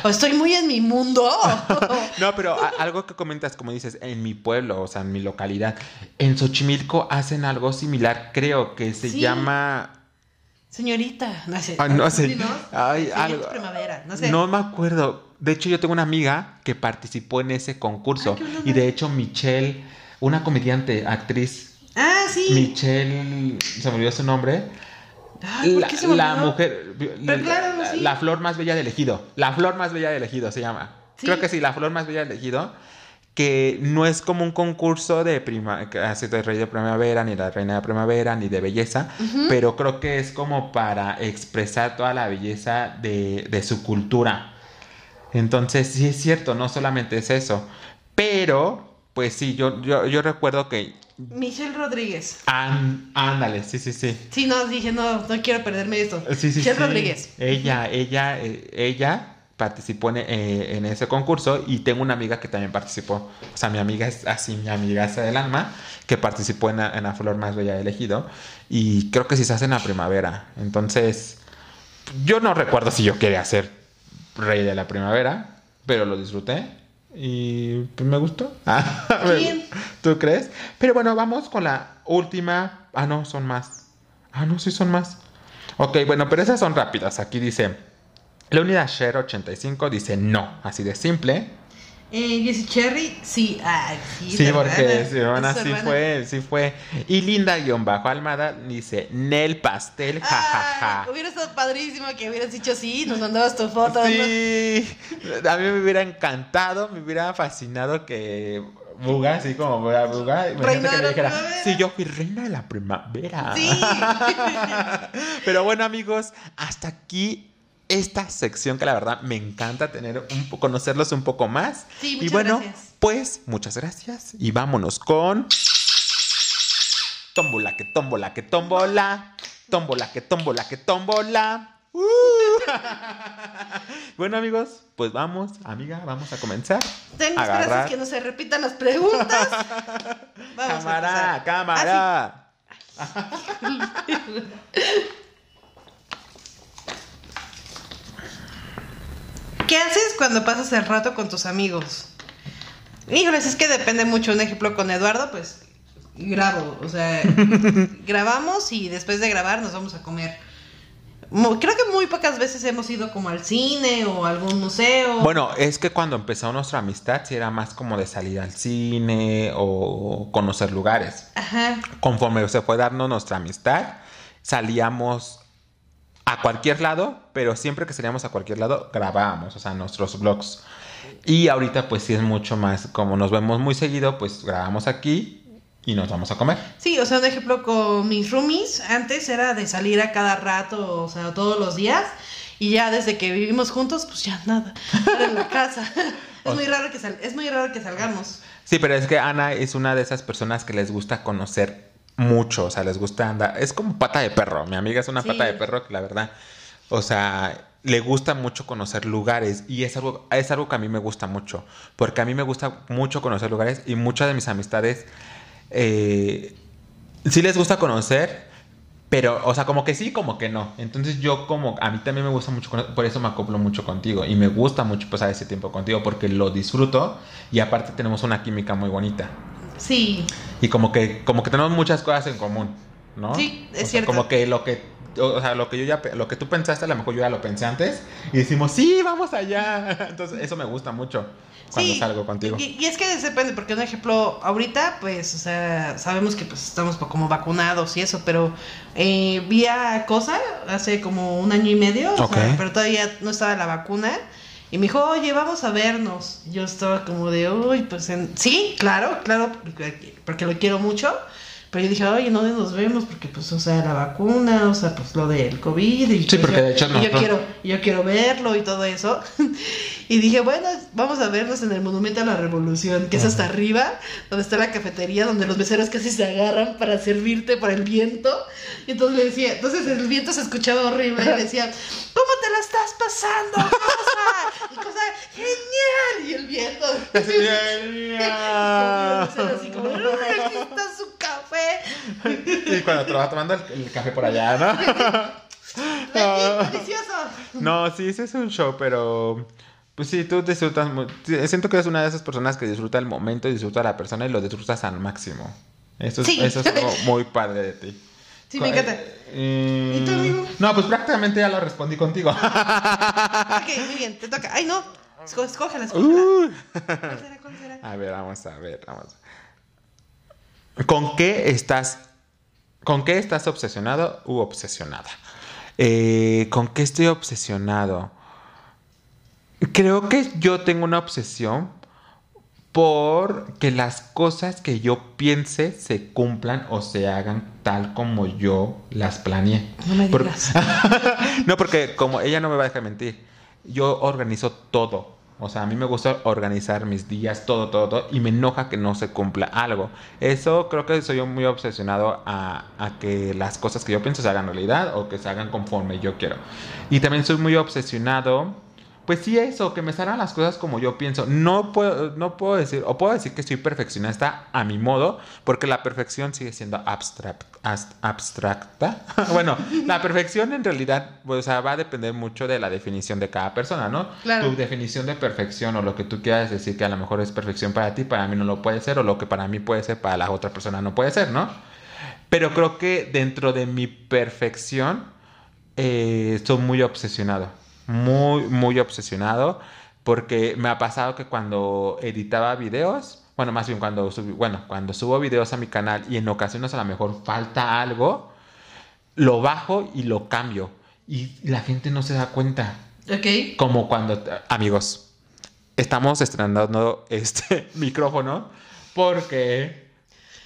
[SPEAKER 1] o estoy muy en mi mundo.
[SPEAKER 2] No, pero a- algo que comentas, como dices, en mi pueblo, o sea, en mi localidad, en Xochimilco hacen algo similar, creo que se
[SPEAKER 1] Sí.
[SPEAKER 2] llama...
[SPEAKER 1] Señorita, no sé.
[SPEAKER 2] Ah, no sé.
[SPEAKER 1] ¿no?
[SPEAKER 2] Ay,
[SPEAKER 1] Señorita
[SPEAKER 2] algo-
[SPEAKER 1] primavera, no sé.
[SPEAKER 2] No me acuerdo. De hecho, yo tengo una amiga que participó en ese concurso.
[SPEAKER 1] Ah,
[SPEAKER 2] y de hecho, Michelle, una comediante, actriz,
[SPEAKER 1] Ah, sí.
[SPEAKER 2] Michelle, se me olvidó su nombre.
[SPEAKER 1] Ay, ¿por
[SPEAKER 2] la,
[SPEAKER 1] se
[SPEAKER 2] mujer, la,
[SPEAKER 1] claro,
[SPEAKER 2] la-
[SPEAKER 1] sí.
[SPEAKER 2] la flor más bella del ejido. La flor más bella del ejido se llama.
[SPEAKER 1] Sí.
[SPEAKER 2] Creo que sí, la flor más bella del ejido. Que no es como un concurso de prima, que hace de rey de primavera, ni la reina de primavera, ni de belleza, pero creo que es como para expresar toda la belleza de, de su cultura. Entonces, sí es cierto, no solamente es eso. Pero, pues sí, yo, yo, yo recuerdo que.
[SPEAKER 1] Michelle Rodríguez.
[SPEAKER 2] Án- ándale, sí, sí, sí.
[SPEAKER 1] Sí, no, dije, no, no quiero perderme esto.
[SPEAKER 2] Sí, sí,
[SPEAKER 1] Michelle
[SPEAKER 2] sí.
[SPEAKER 1] Rodríguez.
[SPEAKER 2] Ella, ella, eh, ella participó en, eh, en ese concurso y tengo una amiga que también participó. O sea, mi amiga es así, mi amiga del alma, que participó en la, en la flor más bella del ejido. Y creo que sí se hace en la primavera. Entonces, yo no recuerdo si yo quería ser rey de la primavera, pero lo disfruté. Y pues me gustó.
[SPEAKER 1] Bien.
[SPEAKER 2] ¿Tú crees? Pero bueno, vamos con la última. Ah, no, son más. Ah, no, sí son más. Ok, bueno, pero esas son rápidas. Aquí dice. Leonidas Share 85 dice no, así de simple.
[SPEAKER 1] Eh, Jessie Cherry, sí, ay, sí.
[SPEAKER 2] Sí, porque su sí fue, sí fue. Y Linda guion bajo Almada dice, Nel pastel, jajaja.
[SPEAKER 1] Hubiera estado padrísimo que hubieras dicho sí, nos mandabas tu foto. ¿no?
[SPEAKER 2] Sí, a mí me hubiera encantado, me hubiera fascinado que Buga, así como Buga, Buga,
[SPEAKER 1] Reina
[SPEAKER 2] que me dijera,
[SPEAKER 1] primavera.
[SPEAKER 2] sí, yo fui reina de la primavera.
[SPEAKER 1] Sí.
[SPEAKER 2] Pero bueno, amigos, hasta aquí esta sección que la verdad me encanta tener un conocerlos un poco más.
[SPEAKER 1] Sí,
[SPEAKER 2] y
[SPEAKER 1] muchas
[SPEAKER 2] bueno,
[SPEAKER 1] gracias.
[SPEAKER 2] pues muchas gracias y vámonos con tómbola que tómbola que tómbola, tómbola que tómbola que tómbola. Uh. bueno, amigos, pues vamos, amiga, vamos a comenzar.
[SPEAKER 1] Ten
[SPEAKER 2] Agarrar.
[SPEAKER 1] que no se repitan las preguntas. Vamos
[SPEAKER 2] cámara,
[SPEAKER 1] a
[SPEAKER 2] cámara.
[SPEAKER 1] ¿Qué haces cuando pasas el rato con tus amigos? Híjoles, es que depende mucho. Un ejemplo con Eduardo, pues grabo. O sea, grabamos y después de grabar nos vamos a comer. Creo que muy pocas veces hemos ido como al cine o a algún museo.
[SPEAKER 2] Bueno, es que cuando empezó nuestra amistad, sí era más como de salir al cine o conocer lugares.
[SPEAKER 1] Ajá.
[SPEAKER 2] Conforme se fue dando nuestra amistad, salíamos a cualquier lado, pero siempre que salíamos a cualquier lado, grabábamos, o sea, nuestros vlogs. Y ahorita, pues sí es mucho más, como nos vemos muy seguido, pues grabamos aquí y nos vamos a comer.
[SPEAKER 1] Sí, o sea, un ejemplo con mis roomies, antes era de salir a cada rato, o sea, todos los días, y ya desde que vivimos juntos, pues ya nada, era en la casa. es muy raro que sal- es muy raro que salgamos.
[SPEAKER 2] Sí, pero es que Ana es una de esas personas que les gusta conocer mucho, o sea, les gusta andar, es como pata de perro, mi amiga es una
[SPEAKER 1] Sí.
[SPEAKER 2] pata de perro que la verdad, o sea, le gusta mucho conocer lugares y es algo, es algo que a mí me gusta mucho, porque a mí me gusta mucho conocer lugares y muchas de mis amistades eh, sí les gusta conocer, pero, o sea, como que sí, como que no. Entonces yo como, a mí también me gusta mucho, por eso me acoplo mucho contigo y me gusta mucho pasar ese tiempo contigo porque lo disfruto y aparte tenemos una química muy bonita.
[SPEAKER 1] Sí,
[SPEAKER 2] Y como que, como que tenemos muchas cosas en común, ¿no?
[SPEAKER 1] Sí, es
[SPEAKER 2] O sea,
[SPEAKER 1] cierto.
[SPEAKER 2] Como que lo que, o sea, lo que yo ya, lo que tú pensaste, a lo mejor yo ya lo pensé antes y decimos, sí, vamos allá. Entonces eso me gusta mucho cuando
[SPEAKER 1] sí.
[SPEAKER 2] salgo contigo.
[SPEAKER 1] Y, y es que depende, porque un ejemplo, ahorita, pues, o sea, sabemos que pues estamos como vacunados y eso, pero eh, vi a Cosa hace como un año y medio, o sea,
[SPEAKER 2] Ok.
[SPEAKER 1] pero todavía no estaba la vacuna. Y me dijo, oye, vamos a vernos. Yo estaba como de, uy, pues en... sí, claro, claro, porque, porque lo quiero mucho. Pero yo dije, oye, ¿dónde nos vemos? Porque, pues, o sea, la vacuna, o sea, pues lo del COVID. Y
[SPEAKER 2] Sí, porque
[SPEAKER 1] yo,
[SPEAKER 2] de hecho
[SPEAKER 1] y yo quiero, yo quiero verlo y todo eso. y dije, bueno, vamos a vernos en el Monumento a la Revolución, que es hasta arriba, donde está la cafetería, donde los meseros casi se agarran para servirte por el viento. Y entonces le decía, entonces el viento se escuchaba horrible. Y decía, ¿cómo te la estás pasando, cosa? Y cosa, genial. Y el viento. Así como, "Ay, aquí está su café.
[SPEAKER 2] Y cuando te vas tomando el, el café por allá, ¿no?
[SPEAKER 1] Leti, delicioso.
[SPEAKER 2] No, sí, ese es un show, pero pues sí, tú disfrutas. Siento que eres una de esas personas que disfruta el momento, disfruta a la persona y lo disfrutas al máximo. Eso es,
[SPEAKER 1] Sí.
[SPEAKER 2] eso es algo muy padre de ti.
[SPEAKER 1] Sí, me encanta.
[SPEAKER 2] Eh,
[SPEAKER 1] ¿Y tú, amigo?
[SPEAKER 2] No, pues prácticamente ya lo respondí contigo.
[SPEAKER 1] Ok, muy bien, te toca. Ay, no. Escógela, escógela.
[SPEAKER 2] Uh.
[SPEAKER 1] ¿Cuál será? ¿Cuál será?
[SPEAKER 2] A ver, vamos a ver, vamos. ¿Con qué estás, con qué estás obsesionado u obsesionada? Eh, ¿Con qué estoy obsesionado? Creo que yo tengo una obsesión por que las cosas que yo piense se cumplan o se hagan tal como yo las planeé.
[SPEAKER 1] No me
[SPEAKER 2] Por-
[SPEAKER 1] digas.
[SPEAKER 2] no, porque como ella no me va a dejar mentir, yo organizo todo. O sea, a mí me gusta organizar mis días, todo, todo, todo, y me enoja que no se cumpla algo. Eso creo que soy yo muy obsesionado a, a que las cosas que yo pienso se hagan realidad o que se hagan conforme yo quiero. Y también soy muy obsesionado, pues sí, eso, que me salgan las cosas como yo pienso. No puedo, no puedo decir, o puedo decir que soy perfeccionista a mi modo, porque la perfección sigue siendo abstract, abstracta. bueno, la perfección en realidad, pues, o sea, va a depender mucho de la definición de cada persona, ¿no?
[SPEAKER 1] Claro.
[SPEAKER 2] Tu definición de perfección o lo que tú quieras decir que a lo mejor es perfección para ti, para mí no lo puede ser, o lo que para mí puede ser, para la otra persona no puede ser, ¿no? Pero creo que dentro de mi perfección, eh, estoy muy obsesionado. Muy, muy obsesionado porque me ha pasado que cuando editaba videos, bueno, más bien cuando, subí- bueno, cuando subo videos a mi canal y en ocasiones a lo mejor falta algo, lo bajo y lo cambio. Y la gente no se da cuenta.
[SPEAKER 1] Ok.
[SPEAKER 2] Como cuando, amigos, estamos estrenando este micrófono porque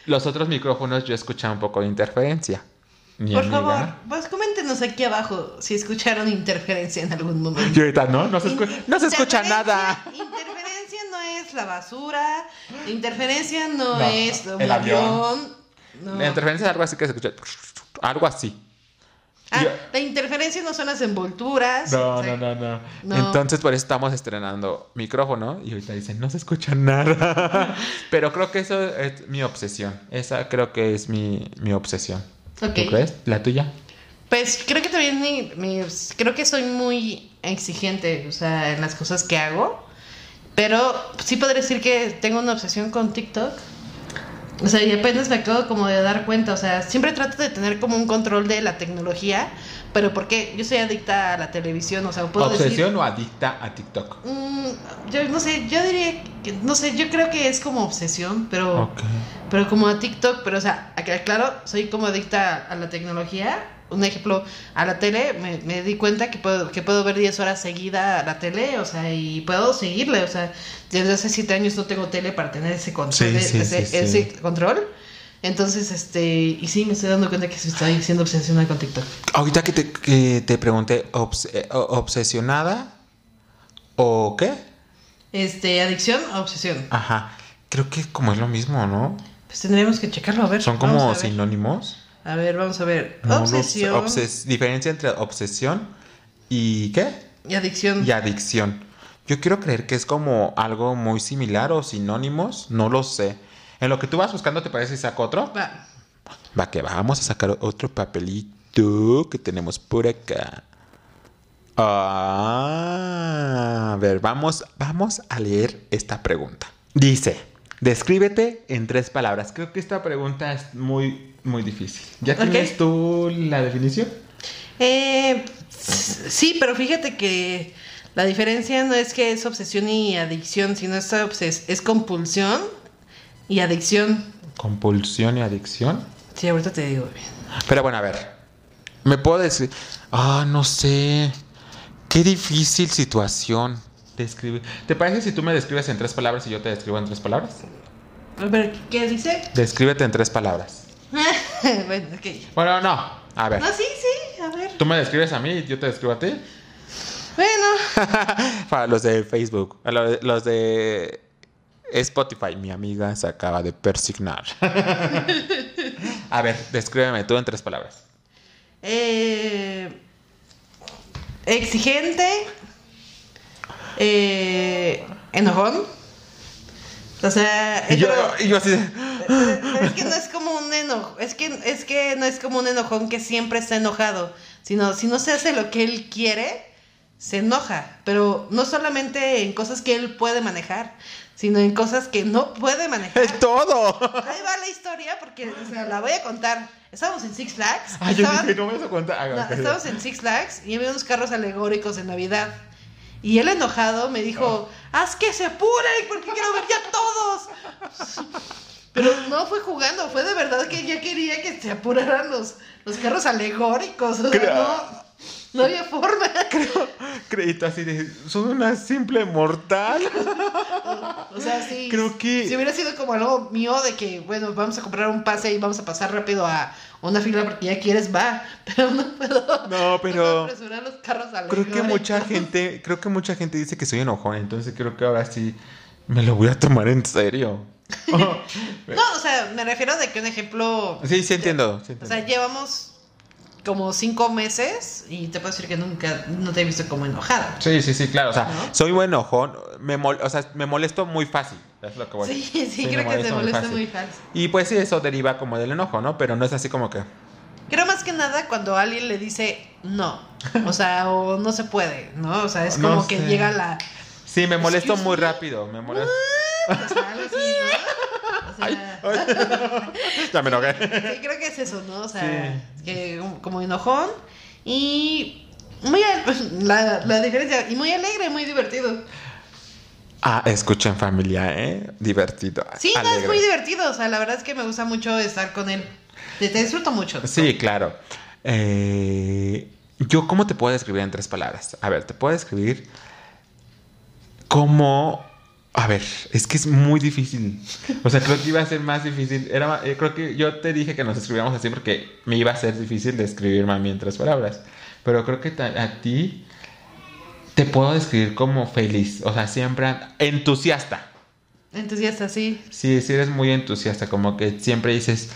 [SPEAKER 2] los otros micrófonos yo escuchaba un poco de interferencia.
[SPEAKER 1] Por
[SPEAKER 2] amiga-
[SPEAKER 1] favor, pues coméntenos aquí abajo si escucharon interferencia en algún momento.
[SPEAKER 2] Y ahorita no, no se, escu- no se escucha nada.
[SPEAKER 1] Interferencia no es la basura. Interferencia no,
[SPEAKER 2] No,
[SPEAKER 1] es
[SPEAKER 2] el avión.
[SPEAKER 1] avión. no.
[SPEAKER 2] La interferencia es algo así que se escucha. Algo así.
[SPEAKER 1] Ah,
[SPEAKER 2] Yo-
[SPEAKER 1] la interferencia no son las envolturas.
[SPEAKER 2] No,
[SPEAKER 1] o sea,
[SPEAKER 2] no, no, no,
[SPEAKER 1] no.
[SPEAKER 2] Entonces por eso estamos estrenando micrófono y ahorita dicen, no se escucha nada. Pero creo que eso es mi obsesión. Esa creo que es mi, mi obsesión.
[SPEAKER 1] Ok.
[SPEAKER 2] ¿Tú crees? ¿La tuya?
[SPEAKER 1] Pues creo que también mi, mi- creo que soy muy exigente, o sea, en las cosas que hago. Pero sí podría decir que tengo una obsesión con TikTok. O sea, y apenas me acabo como de dar cuenta. O sea, siempre trato de tener como un control de la tecnología. Pero porque yo soy adicta a la televisión, o sea, puedo
[SPEAKER 2] ¿Obsesión
[SPEAKER 1] decir...
[SPEAKER 2] o adicta a TikTok?
[SPEAKER 1] Mm, yo no sé, yo diría que, no sé, yo creo que es como obsesión, pero... Pero como a TikTok, pero o sea, claro, soy como adicta a la tecnología. Un ejemplo, a la tele, me, me di cuenta que puedo, que puedo ver 10 horas seguida a la tele, o sea, y puedo seguirle, o sea, desde hace 7 años no tengo tele para tener ese control,
[SPEAKER 2] Sí, sí,
[SPEAKER 1] ese,
[SPEAKER 2] sí,
[SPEAKER 1] ese control. Entonces, este, y sí, me estoy dando cuenta que estoy siendo obsesionada con TikTok.
[SPEAKER 2] Ahorita que te, que te pregunté, obs- eh, o- ¿obsesionada o qué?
[SPEAKER 1] Este, adicción o obsesión.
[SPEAKER 2] Ajá. Creo que como es lo mismo, ¿no?
[SPEAKER 1] Pues tendríamos que checarlo, a ver.
[SPEAKER 2] Son como
[SPEAKER 1] a ver.
[SPEAKER 2] sinónimos.
[SPEAKER 1] A ver, vamos a ver.
[SPEAKER 2] No
[SPEAKER 1] obsesión
[SPEAKER 2] Obses- diferencia entre obsesión y qué?
[SPEAKER 1] y adicción.
[SPEAKER 2] Y adicción. Yo quiero creer que es como algo muy similar o sinónimos, no lo sé. En lo que tú vas buscando, ¿te parece si saco otro?
[SPEAKER 1] Va.
[SPEAKER 2] Va que va, vamos a sacar otro papelito que tenemos por acá. Ah, a ver, vamos, vamos a leer esta pregunta. Dice, descríbete en tres palabras. Creo que esta pregunta es muy, muy difícil. ¿Ya tienes tú la definición?
[SPEAKER 1] Eh, sí, pero fíjate que la diferencia no es que es obsesión y adicción, sino es, obses es compulsión y adicción.
[SPEAKER 2] Compulsión y adicción.
[SPEAKER 1] Sí, ahorita te digo bien.
[SPEAKER 2] Pero bueno, a ver. Me puedo decir. Ah, no sé. Qué difícil situación. Describir. ¿Te parece si tú me describes en tres palabras y yo te describo en tres palabras?
[SPEAKER 1] A ver, ¿qué dice?
[SPEAKER 2] Descríbete en tres palabras.
[SPEAKER 1] bueno, ok.
[SPEAKER 2] Bueno, no. A ver.
[SPEAKER 1] No, sí, sí, a ver.
[SPEAKER 2] Tú me describes a mí y yo te describo a ti.
[SPEAKER 1] Bueno,
[SPEAKER 2] Para los de Facebook. Los de Spotify. Mi amiga se acaba de persignar. a ver, descríbeme tú en tres palabras.
[SPEAKER 1] eh, exigente, eh, enojón. O sea,
[SPEAKER 2] Y yo,
[SPEAKER 1] pero-
[SPEAKER 2] y yo así de.
[SPEAKER 1] Pero es que no es como un enojo, es que, es que no es como un enojón que siempre está enojado, sino si no se hace lo que él quiere, se enoja, pero no solamente en cosas que él puede manejar, sino en cosas que no puede manejar.
[SPEAKER 2] ¡Es todo!
[SPEAKER 1] Ahí va la historia porque o sea, la voy a contar. Estábamos en Six Flags.
[SPEAKER 2] Ay, yo dije, no me vas a contar. Ah,
[SPEAKER 1] no,
[SPEAKER 2] ok.
[SPEAKER 1] estábamos en Six Flags y había unos carros alegóricos en Navidad. Y él enojado me dijo, haz que se apuren porque quiero ver ya todos. Pero no fue jugando, fue de verdad que ya quería que se apuraran los, los carros alegóricos. O sea, no, no había forma.
[SPEAKER 2] Crédito así de. Soy una simple mortal.
[SPEAKER 1] O sea, sí.
[SPEAKER 2] Creo que-
[SPEAKER 1] Si hubiera sido como algo mío de que, bueno, vamos a comprar un pase y vamos a pasar rápido a una fila porque ya quieres, va. Pero no puedo.
[SPEAKER 2] No, pero-
[SPEAKER 1] puedo los carros alegóricos.
[SPEAKER 2] Creo que mucha gente. Creo que mucha gente dice que soy enojón. Entonces creo que ahora sí me lo voy a tomar en serio.
[SPEAKER 1] No, o sea, me refiero de que un ejemplo.
[SPEAKER 2] sí, sí entiendo. sí
[SPEAKER 1] O sea, llevamos como cinco meses y te puedo decir que nunca no te he visto como enojada.
[SPEAKER 2] Sí, sí, sí, claro. O sea,
[SPEAKER 1] ¿No?
[SPEAKER 2] soy buen enojón. Me mol- o sea, me molesto muy fácil. Es lo que voy.
[SPEAKER 1] Sí, sí, creo que se molesta muy fácil.
[SPEAKER 2] Y pues sí, eso deriva como del enojo, ¿no? Pero no es así como que.
[SPEAKER 1] Creo más que nada cuando alguien le dice no. O sea, o no se puede, ¿no? O sea, es
[SPEAKER 2] No
[SPEAKER 1] como que
[SPEAKER 2] sé.
[SPEAKER 1] llega la.
[SPEAKER 2] Sí, me molesto muy rápido. Me molesto.
[SPEAKER 1] O sea, algo así, ¿no? O sea,
[SPEAKER 2] ya me enojé.
[SPEAKER 1] sí, creo que es eso, ¿no? O sea, que como enojón y muy a- la, la diferencia y muy alegre, muy divertido.
[SPEAKER 2] Ah, escuchen familia, ¿eh? Divertido.
[SPEAKER 1] Sí, no, es muy divertido. O sea, la verdad es que me gusta mucho estar con él. Te, disfruto mucho.
[SPEAKER 2] Sí, claro. Eh, yo, ¿cómo te puedo describir en tres palabras? A ver, te puedo describir como... A ver, es que es muy difícil. O sea, creo que iba a ser más difícil. Era, eh, creo que yo te dije que nos escribiéramos así porque me iba a ser difícil describirme a mí en tres palabras. Pero creo que a ti te puedo describir como feliz, o sea, siempre entusiasta.
[SPEAKER 1] Entusiasta, sí.
[SPEAKER 2] Sí, sí eres muy entusiasta, como que siempre dices,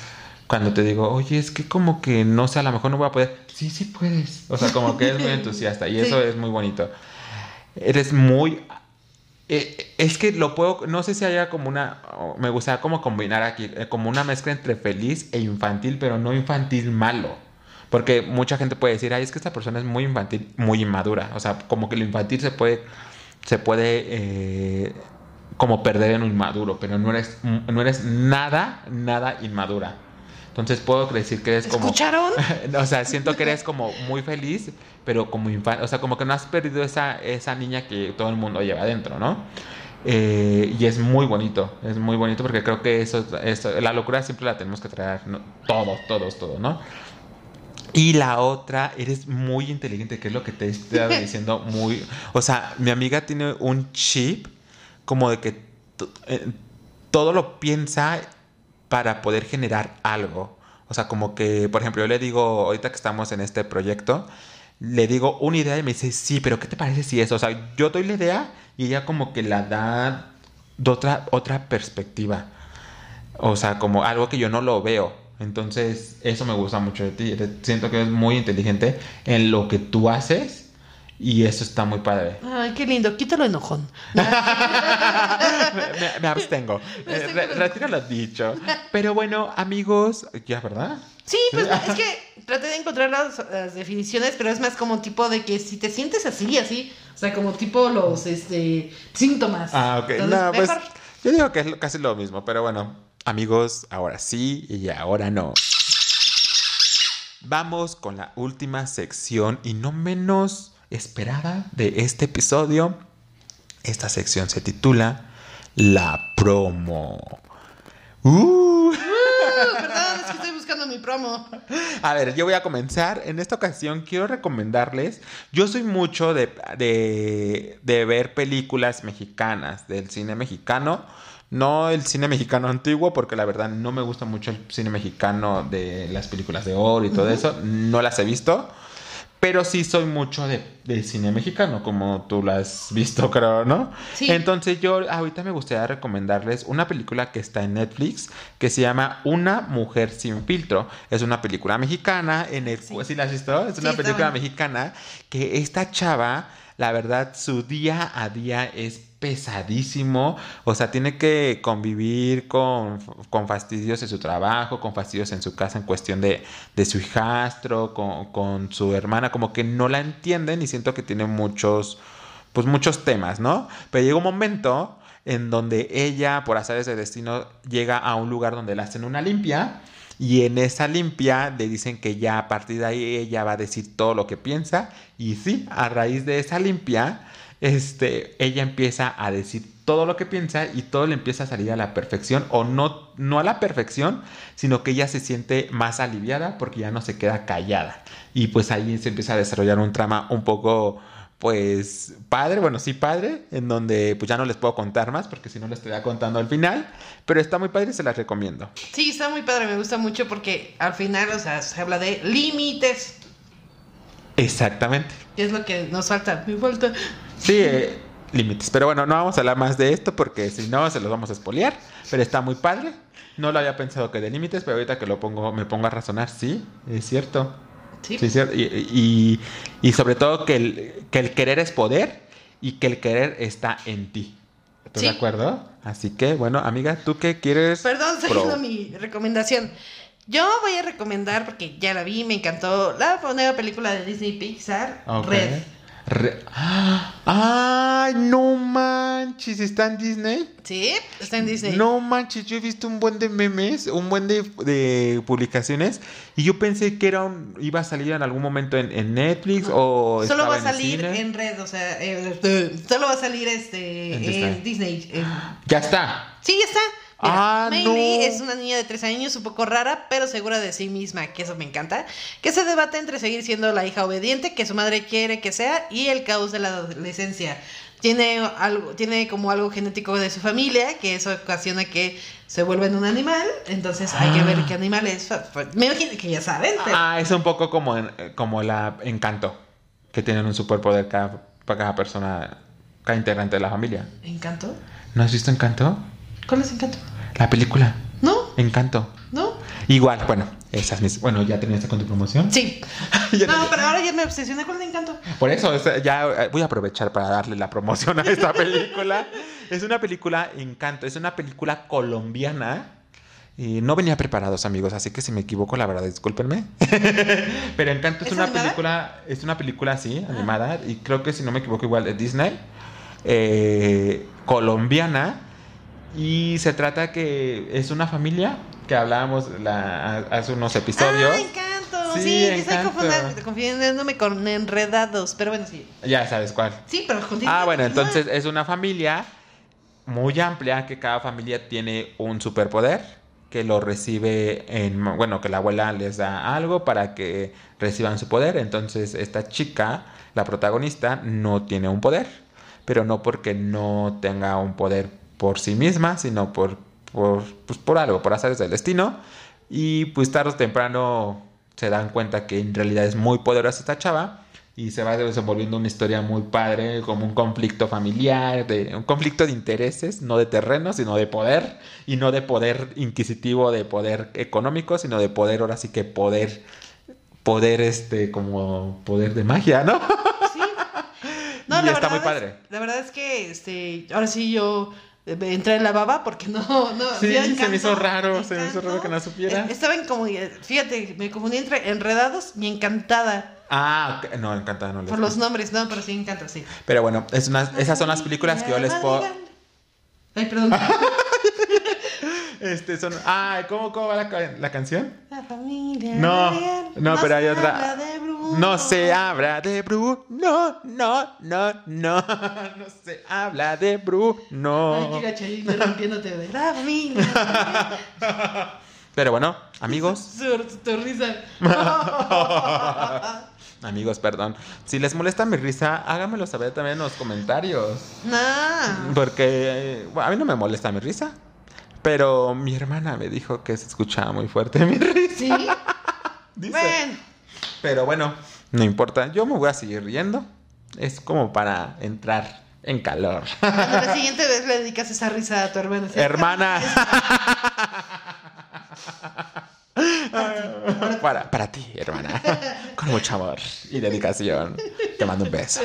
[SPEAKER 2] cuando te digo, oye, es que como que no sé, a lo mejor no voy a poder. Sí, sí puedes. O sea, como que eres muy entusiasta y eso es muy bonito. Eres muy... Eh, es que lo puedo, no sé si haya como una, me gustaría como combinar aquí, eh, como una mezcla entre feliz e infantil, pero no infantil malo. Porque mucha gente puede decir, ay, es que esta persona es muy infantil, muy inmadura. O sea, como que lo infantil se puede, se puede eh, como perder en un inmaduro, pero no eres, no eres nada, nada inmadura. Entonces puedo decir que eres como...
[SPEAKER 1] ¿Escucharon?
[SPEAKER 2] o sea, siento que eres como muy feliz, pero como infantil. O sea, como que no has perdido esa, esa niña que todo el mundo lleva adentro, ¿no? Eh, y es muy bonito, es muy bonito porque creo que eso, eso la locura siempre la tenemos que traer todos, todos, todos, ¿no? Y la otra, eres muy inteligente, que es lo que te he estado diciendo, muy... O sea, mi amiga tiene un chip como de que eh, todo lo piensa para poder generar algo. O sea, como que, por ejemplo, yo le digo, ahorita que estamos en este proyecto, le digo una idea y me dice, sí, pero ¿qué te parece si eso? O sea, yo doy la idea y ella como que la da de otra, otra perspectiva. O sea, como algo que yo no lo veo. Entonces, eso me gusta mucho de ti. Siento que eres muy inteligente en lo que tú haces y eso está muy padre.
[SPEAKER 1] Ay, qué lindo. Quítalo enojón.
[SPEAKER 2] me, me, abstengo. Eh, retiro lo dicho. Pero bueno, amigos, ya, ¿verdad?
[SPEAKER 1] Sí, pues es que traté de encontrar las, definiciones, pero es más como tipo de que si te sientes así, así, o sea, como tipo los este, síntomas.
[SPEAKER 2] Ah, ok. no, pues yo digo que es casi lo mismo, pero bueno, Amigos, ahora sí y ahora no. Vamos con la última sección y no menos esperada de este episodio. Esta sección se titula La promo.
[SPEAKER 1] ¡Uh! Perdón, es que estoy buscando mi promo.
[SPEAKER 2] A ver, yo voy a comenzar. En esta ocasión quiero recomendarles. Yo soy mucho de, de, de ver películas mexicanas, del cine mexicano. No el cine mexicano antiguo, porque la verdad no me gusta mucho el cine mexicano de las películas de oro y todo eso. No las he visto. Pero sí soy mucho de, cine mexicano, como tú lo has visto, creo, ¿no? Sí. Entonces yo ahorita me gustaría recomendarles una película que está en Netflix que se llama Una mujer sin filtro. Es una película mexicana en el... Sí. ¿Sí la has visto? Es una película mexicana que esta chava, la verdad, su día a día es pesadísimo. O sea, tiene que convivir con, con, fastidios en su trabajo, con fastidios en su casa en cuestión de, de su hijastro, con, con, su hermana, como que no la entienden y siento que tiene muchos, pues muchos temas, ¿no? Pero llega un momento en donde ella, por azares de destino, llega a un lugar donde le hacen una limpia. Y en esa limpia le dicen que ya a partir de ahí ella va a decir todo lo que piensa. Y sí, a raíz de esa limpia, este, ella empieza a decir todo lo que piensa y todo le empieza a salir a la perfección o no, no a la perfección, sino que ella se siente más aliviada porque ya no se queda callada. Y pues ahí se empieza a desarrollar un trama un poco pues padre, bueno, sí padre, en donde pues ya no les puedo contar más porque si no les estaría contando al final, pero está muy padre y se las recomiendo.
[SPEAKER 1] Sí, está muy padre, me gusta mucho porque al final, o sea, se habla de límites.
[SPEAKER 2] Exactamente.
[SPEAKER 1] Es lo que nos falta, me falta
[SPEAKER 2] Sí, eh, límites. Pero bueno, no vamos a hablar más de esto porque si no se los vamos a espolear. Pero está muy padre. No lo había pensado que de límites, pero ahorita que lo pongo, me pongo a razonar, sí, es cierto. Sí. sí es cierto. Y, y, sobre todo que el, que el querer es poder y que el querer está en ti. ¿Estás de acuerdo? Así que, bueno, amiga, ¿tú qué quieres?
[SPEAKER 1] Perdón, siguiendo mi recomendación. Yo voy a recomendar, porque ya la vi, me encantó, la nueva película de Disney Pixar, Red.
[SPEAKER 2] Re- ¡Ay, no manches! ¿Está en Disney?
[SPEAKER 1] Sí, está en Disney.
[SPEAKER 2] No manches, yo he visto un buen de memes, un buen de, de publicaciones y yo pensé que era un- iba a salir en algún momento en, en Netflix o
[SPEAKER 1] Solo va a
[SPEAKER 2] en
[SPEAKER 1] salir
[SPEAKER 2] cine.
[SPEAKER 1] en red, o sea, eh, solo va a salir este
[SPEAKER 2] En
[SPEAKER 1] en,
[SPEAKER 2] Disney.
[SPEAKER 1] Disney. en-
[SPEAKER 2] Ya está.
[SPEAKER 1] Sí, ya está.
[SPEAKER 2] Ah,
[SPEAKER 1] Miley
[SPEAKER 2] no.
[SPEAKER 1] es una niña de tres años, un poco rara, pero segura de sí misma, que eso me encanta. Que se debate entre seguir siendo la hija obediente que su madre quiere que sea y el caos de la adolescencia. Tiene algo, tiene como algo genético de su familia, que eso ocasiona que se vuelva en un animal. Entonces hay que ver qué animal es. Me imagino que ya saben, pero.
[SPEAKER 2] Ah, es un poco como, en- como la Encanto, que tienen un superpoder cada, para cada persona, cada integrante de la familia.
[SPEAKER 1] ¿Encanto?
[SPEAKER 2] ¿No has visto Encanto?
[SPEAKER 1] ¿Cuál es Encanto?
[SPEAKER 2] La película,
[SPEAKER 1] ¿No?
[SPEAKER 2] Encanto.
[SPEAKER 1] ¿No?
[SPEAKER 2] Igual, bueno, esas mis... Bueno, ¿ya terminaste con tu promoción?
[SPEAKER 1] Sí. No, pero ahora ya me obsesioné con el Encanto.
[SPEAKER 2] Por eso, es- ya eh, voy a aprovechar para darle la promoción a esta película. es una película Encanto, es una película colombiana. Y no venía preparados, amigos, así que si me equivoco, la verdad, discúlpenme. Pero Encanto es,
[SPEAKER 1] ¿Es
[SPEAKER 2] una
[SPEAKER 1] animada?
[SPEAKER 2] película, es una película así, animada, y creo que si no me equivoco, igual de Disney, eh, colombiana. Y se trata que es una familia que hablábamos la- hace unos episodios.
[SPEAKER 1] Ah, Encanto.
[SPEAKER 2] Sí,
[SPEAKER 1] Sí, estoy
[SPEAKER 2] Encanto.
[SPEAKER 1] confunda- confundiéndome con enredados. Pero bueno, sí.
[SPEAKER 2] Ya sabes cuál.
[SPEAKER 1] Sí, pero.
[SPEAKER 2] Ah, bueno, entonces es una familia muy amplia que cada familia tiene un superpoder que lo recibe en, bueno, que la abuela les da algo para que reciban su poder. Entonces esta chica, la protagonista, no tiene un poder, pero no porque no tenga un poder por sí misma, sino por, por, pues, por algo, por azares del destino. Y pues tarde o temprano se dan cuenta que en realidad es muy poderosa esta chava y se va desenvolviendo una historia muy padre, como un conflicto familiar, de, un conflicto de intereses, no de terreno, sino de poder, y no de poder inquisitivo, de poder económico, sino de poder, ahora sí que poder, poder este, como poder de magia, ¿no?
[SPEAKER 1] Sí.
[SPEAKER 2] Y está muy
[SPEAKER 1] es-
[SPEAKER 2] padre.
[SPEAKER 1] la verdad es que este, ahora sí yo entré en la baba porque no. no
[SPEAKER 2] Sí, se me hizo raro, se me hizo raro que no supiera.
[SPEAKER 1] eh, Estaba en como. eh, Fíjate, me confundí entre enredados y encantada.
[SPEAKER 2] Ah, no, encantada, no les
[SPEAKER 1] Por los nombres, no, pero sí encanta, sí.
[SPEAKER 2] Pero bueno, es unas, esas son las películas que yo les puedo...
[SPEAKER 1] Ay, perdón.
[SPEAKER 2] Este, son... Ah, ¿cómo, cómo va la, la canción?
[SPEAKER 1] La familia.
[SPEAKER 2] No, no, pero hay
[SPEAKER 1] se
[SPEAKER 2] otra.
[SPEAKER 1] habla de Bruno.
[SPEAKER 2] No se habla de Bruno, no, no, no, no, no se habla de
[SPEAKER 1] Ay,
[SPEAKER 2] Bruno.
[SPEAKER 1] qué gacha, y rompiéndote de la familia.
[SPEAKER 2] Pero bueno, amigos,
[SPEAKER 1] Su, tu risa.
[SPEAKER 2] amigos, perdón. Si les molesta mi risa, háganmelo saber también en los comentarios.
[SPEAKER 1] no.
[SPEAKER 2] Porque eh, a mí no me molesta mi risa. Pero mi hermana me dijo que se escuchaba muy fuerte mi risa.
[SPEAKER 1] Sí.
[SPEAKER 2] Dice.
[SPEAKER 1] Bueno.
[SPEAKER 2] Pero bueno, no importa. Yo me voy a seguir riendo. Es como para entrar en calor.
[SPEAKER 1] Cuando la siguiente vez le dedicas esa risa a tu hermana. ¿sí?
[SPEAKER 2] Hermana. para, para ti, hermana. Con mucho amor y dedicación. Te mando un beso.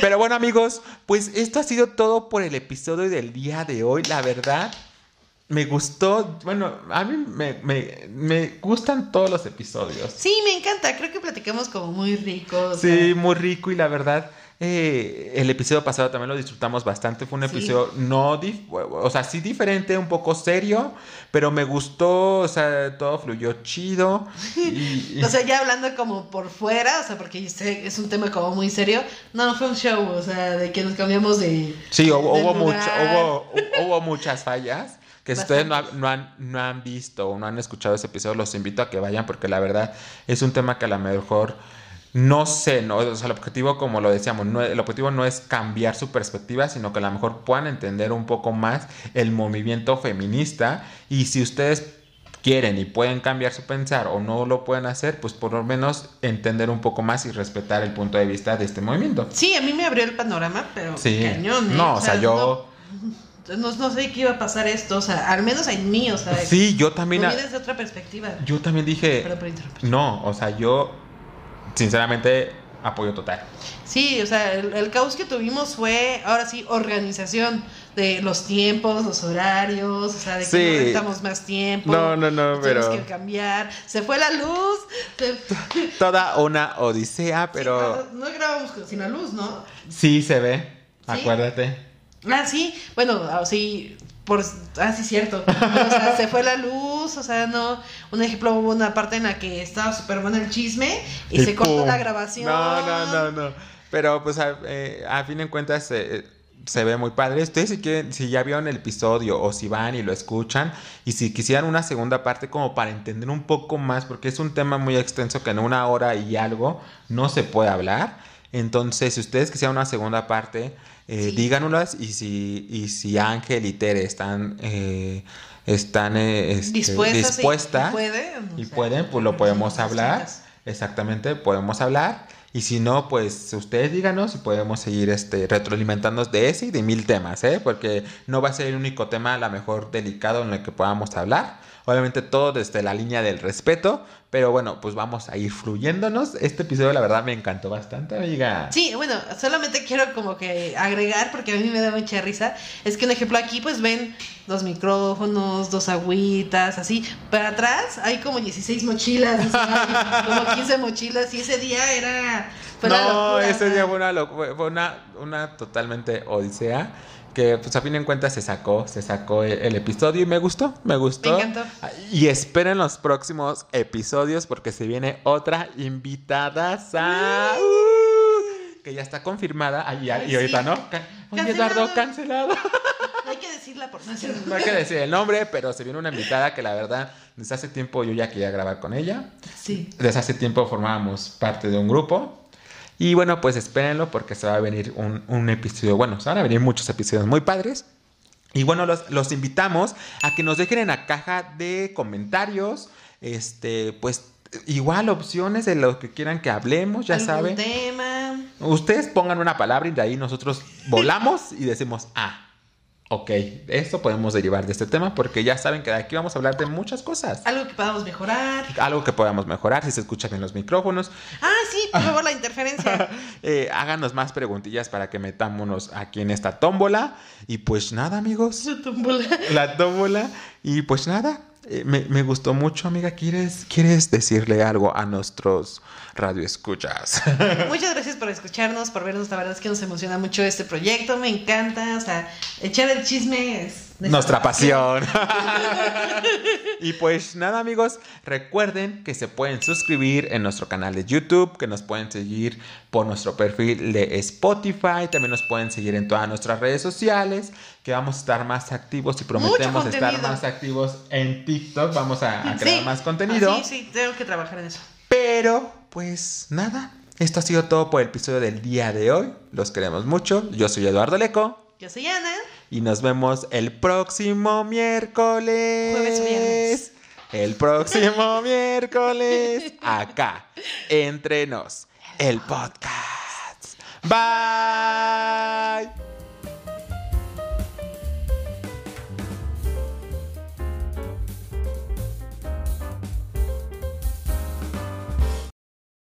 [SPEAKER 2] Pero bueno, amigos, pues esto ha sido todo por el episodio del día de hoy. La verdad, me gustó. Bueno, a mí me, me, me gustan todos los episodios.
[SPEAKER 1] Sí, me encanta. Creo que platicamos como muy ricos.
[SPEAKER 2] Sí, muy rico y la verdad, eh, el episodio pasado también lo disfrutamos bastante. Fue un
[SPEAKER 1] Sí.
[SPEAKER 2] episodio no, o sea, sí diferente, un poco serio, pero me gustó, o sea, todo fluyó chido. Y, y-
[SPEAKER 1] O sea, ya hablando como por fuera, o sea, porque es un tema como muy serio. No, fue un show, o sea, de que nos cambiamos de.
[SPEAKER 2] sí, hubo, hubo, mucho- hubo, hubo muchas fallas. Que si ustedes no, no han, no han visto o no han escuchado ese episodio, los invito a que vayan porque la verdad es un tema que a lo mejor no sé, ¿no? O sea, el objetivo, como lo decíamos, no, el objetivo no es cambiar su perspectiva, sino que a lo mejor puedan entender un poco más el movimiento feminista y si ustedes quieren y pueden cambiar su pensar o no lo pueden hacer, pues por lo menos entender un poco más y respetar el punto de vista de este movimiento.
[SPEAKER 1] Sí, a mí me abrió el panorama, pero
[SPEAKER 2] Sí.
[SPEAKER 1] cañón. ¿eh?
[SPEAKER 2] No, o sea, yo...
[SPEAKER 1] No, no, no sé qué iba a pasar esto, o sea, al menos en mí, o sea.
[SPEAKER 2] Sí, yo también... A-
[SPEAKER 1] desde otra perspectiva.
[SPEAKER 2] Yo también dije...
[SPEAKER 1] Perdón por interrumpir.
[SPEAKER 2] No, o sea, yo sinceramente apoyo total.
[SPEAKER 1] Sí, o sea, el, el caos que tuvimos fue, ahora sí, organización. de los tiempos, los horarios, o sea, de que
[SPEAKER 2] Sí.
[SPEAKER 1] no necesitamos más tiempo.
[SPEAKER 2] No, no, no,
[SPEAKER 1] Tenemos
[SPEAKER 2] pero-
[SPEAKER 1] que cambiar. Se fue la luz. se-
[SPEAKER 2] Toda una odisea, pero
[SPEAKER 1] Sí, no, no grabamos sin la luz, ¿no?
[SPEAKER 2] sí se ve.
[SPEAKER 1] Sí.
[SPEAKER 2] Acuérdate.
[SPEAKER 1] Ah, sí, bueno, ah, sí, por, ah, sí, cierto. O sea, se fue la luz, o sea, no. Un ejemplo, hubo una parte en la que estaba súper bueno el chisme y, se cortó la grabación.
[SPEAKER 2] No, no, no, no. Pero pues a, eh, a fin de cuentas eh, se ve muy padre. Ustedes si quieren, si ya vieron el episodio o si van y lo escuchan y si quisieran una segunda parte como para entender un poco más, porque es un tema muy extenso que en una hora y algo no se puede hablar. Entonces, si ustedes quisieran una segunda parte, eh,
[SPEAKER 1] Sí.
[SPEAKER 2] díganoslas y si, y si Ángel y Tere están, eh, están eh, este,
[SPEAKER 1] Dispuestas, y-
[SPEAKER 2] dispuestas
[SPEAKER 1] y pueden, o
[SPEAKER 2] y
[SPEAKER 1] sea,
[SPEAKER 2] pueden, pues lo podemos hablar. Exactamente, podemos hablar. Y si no, pues ustedes díganos y podemos seguir este, retroalimentándonos de ese y de mil temas, ¿eh? Porque no va a ser el único tema, a lo mejor delicado, en el que podamos hablar. Obviamente todo desde la línea del respeto, pero bueno, pues vamos a ir fluyéndonos. Este episodio, la verdad, me encantó bastante, amiga.
[SPEAKER 1] Sí, bueno, solamente quiero como que agregar, porque a mí me da mucha risa, es que un ejemplo aquí pues ven dos micrófonos, dos agüitas, así. Para atrás hay como 16 mochilas, como 15 mochilas y ese día era... fue
[SPEAKER 2] no,
[SPEAKER 1] locura,
[SPEAKER 2] ese día fue una, fue una, una totalmente odisea. Que pues a fin de cuentas se sacó, se sacó el, el episodio y me gustó, me gustó.
[SPEAKER 1] Me encantó.
[SPEAKER 2] Y esperen los próximos episodios porque se viene otra invitada que ya está confirmada. Ay, y,
[SPEAKER 1] Ay,
[SPEAKER 2] y ahorita no. Oye. Eduardo, cancelado.
[SPEAKER 1] Hay que decirla por no ser...
[SPEAKER 2] No hay que decir el nombre, pero se viene una invitada que la verdad, desde hace tiempo yo ya quería grabar con ella.
[SPEAKER 1] Sí.
[SPEAKER 2] Desde hace tiempo formábamos parte de un grupo. Y bueno, pues espérenlo porque se va a venir un, un episodio. Bueno, se van a venir muchos episodios muy padres. Y bueno, los, los invitamos a que nos dejen en la caja de comentarios. Este, pues igual opciones de lo que quieran que hablemos, ya
[SPEAKER 1] ¿Algún
[SPEAKER 2] saben.
[SPEAKER 1] tema?
[SPEAKER 2] Ustedes pongan una palabra y de ahí nosotros volamos y decimos, ah, ok, esto podemos derivar de este tema porque ya saben que de aquí vamos a hablar de muchas cosas.
[SPEAKER 1] Algo que podamos mejorar.
[SPEAKER 2] Algo que podamos mejorar, si se escuchan bien los micrófonos,
[SPEAKER 1] Ah, sí, por favor, la interferencia.
[SPEAKER 2] Eh, háganos más preguntillas para que metámonos aquí en esta tómbola. Y pues nada, amigos.
[SPEAKER 1] Su tómbola.
[SPEAKER 2] La tómbola. Y pues nada. Eh, me, me gustó mucho, amiga. ¿Quieres, ¿Quieres decirle algo a nuestros radioescuchas?
[SPEAKER 1] Muchas gracias por escucharnos, por vernos. La verdad es que nos emociona mucho este proyecto. Me encanta. O sea, echar el chisme es
[SPEAKER 2] Nuestra pasión. y pues nada, amigos, recuerden que se pueden suscribir en nuestro canal de YouTube, que nos pueden seguir por nuestro perfil de Spotify, también nos pueden seguir en todas nuestras redes sociales, que vamos a estar más activos y prometemos estar más activos en TikTok, vamos a, a crear
[SPEAKER 1] Sí.
[SPEAKER 2] más contenido.
[SPEAKER 1] Ah, sí, sí, tengo que trabajar en eso.
[SPEAKER 2] Pero, pues nada, esto ha sido todo por el episodio del día de hoy. Los queremos mucho. Yo soy Eduardo Leco.
[SPEAKER 1] Yo soy Ana.
[SPEAKER 2] Y nos vemos el próximo miércoles.
[SPEAKER 1] Jueves o viernes.
[SPEAKER 2] El próximo miércoles. Acá. Entre nos. El podcast. Bye.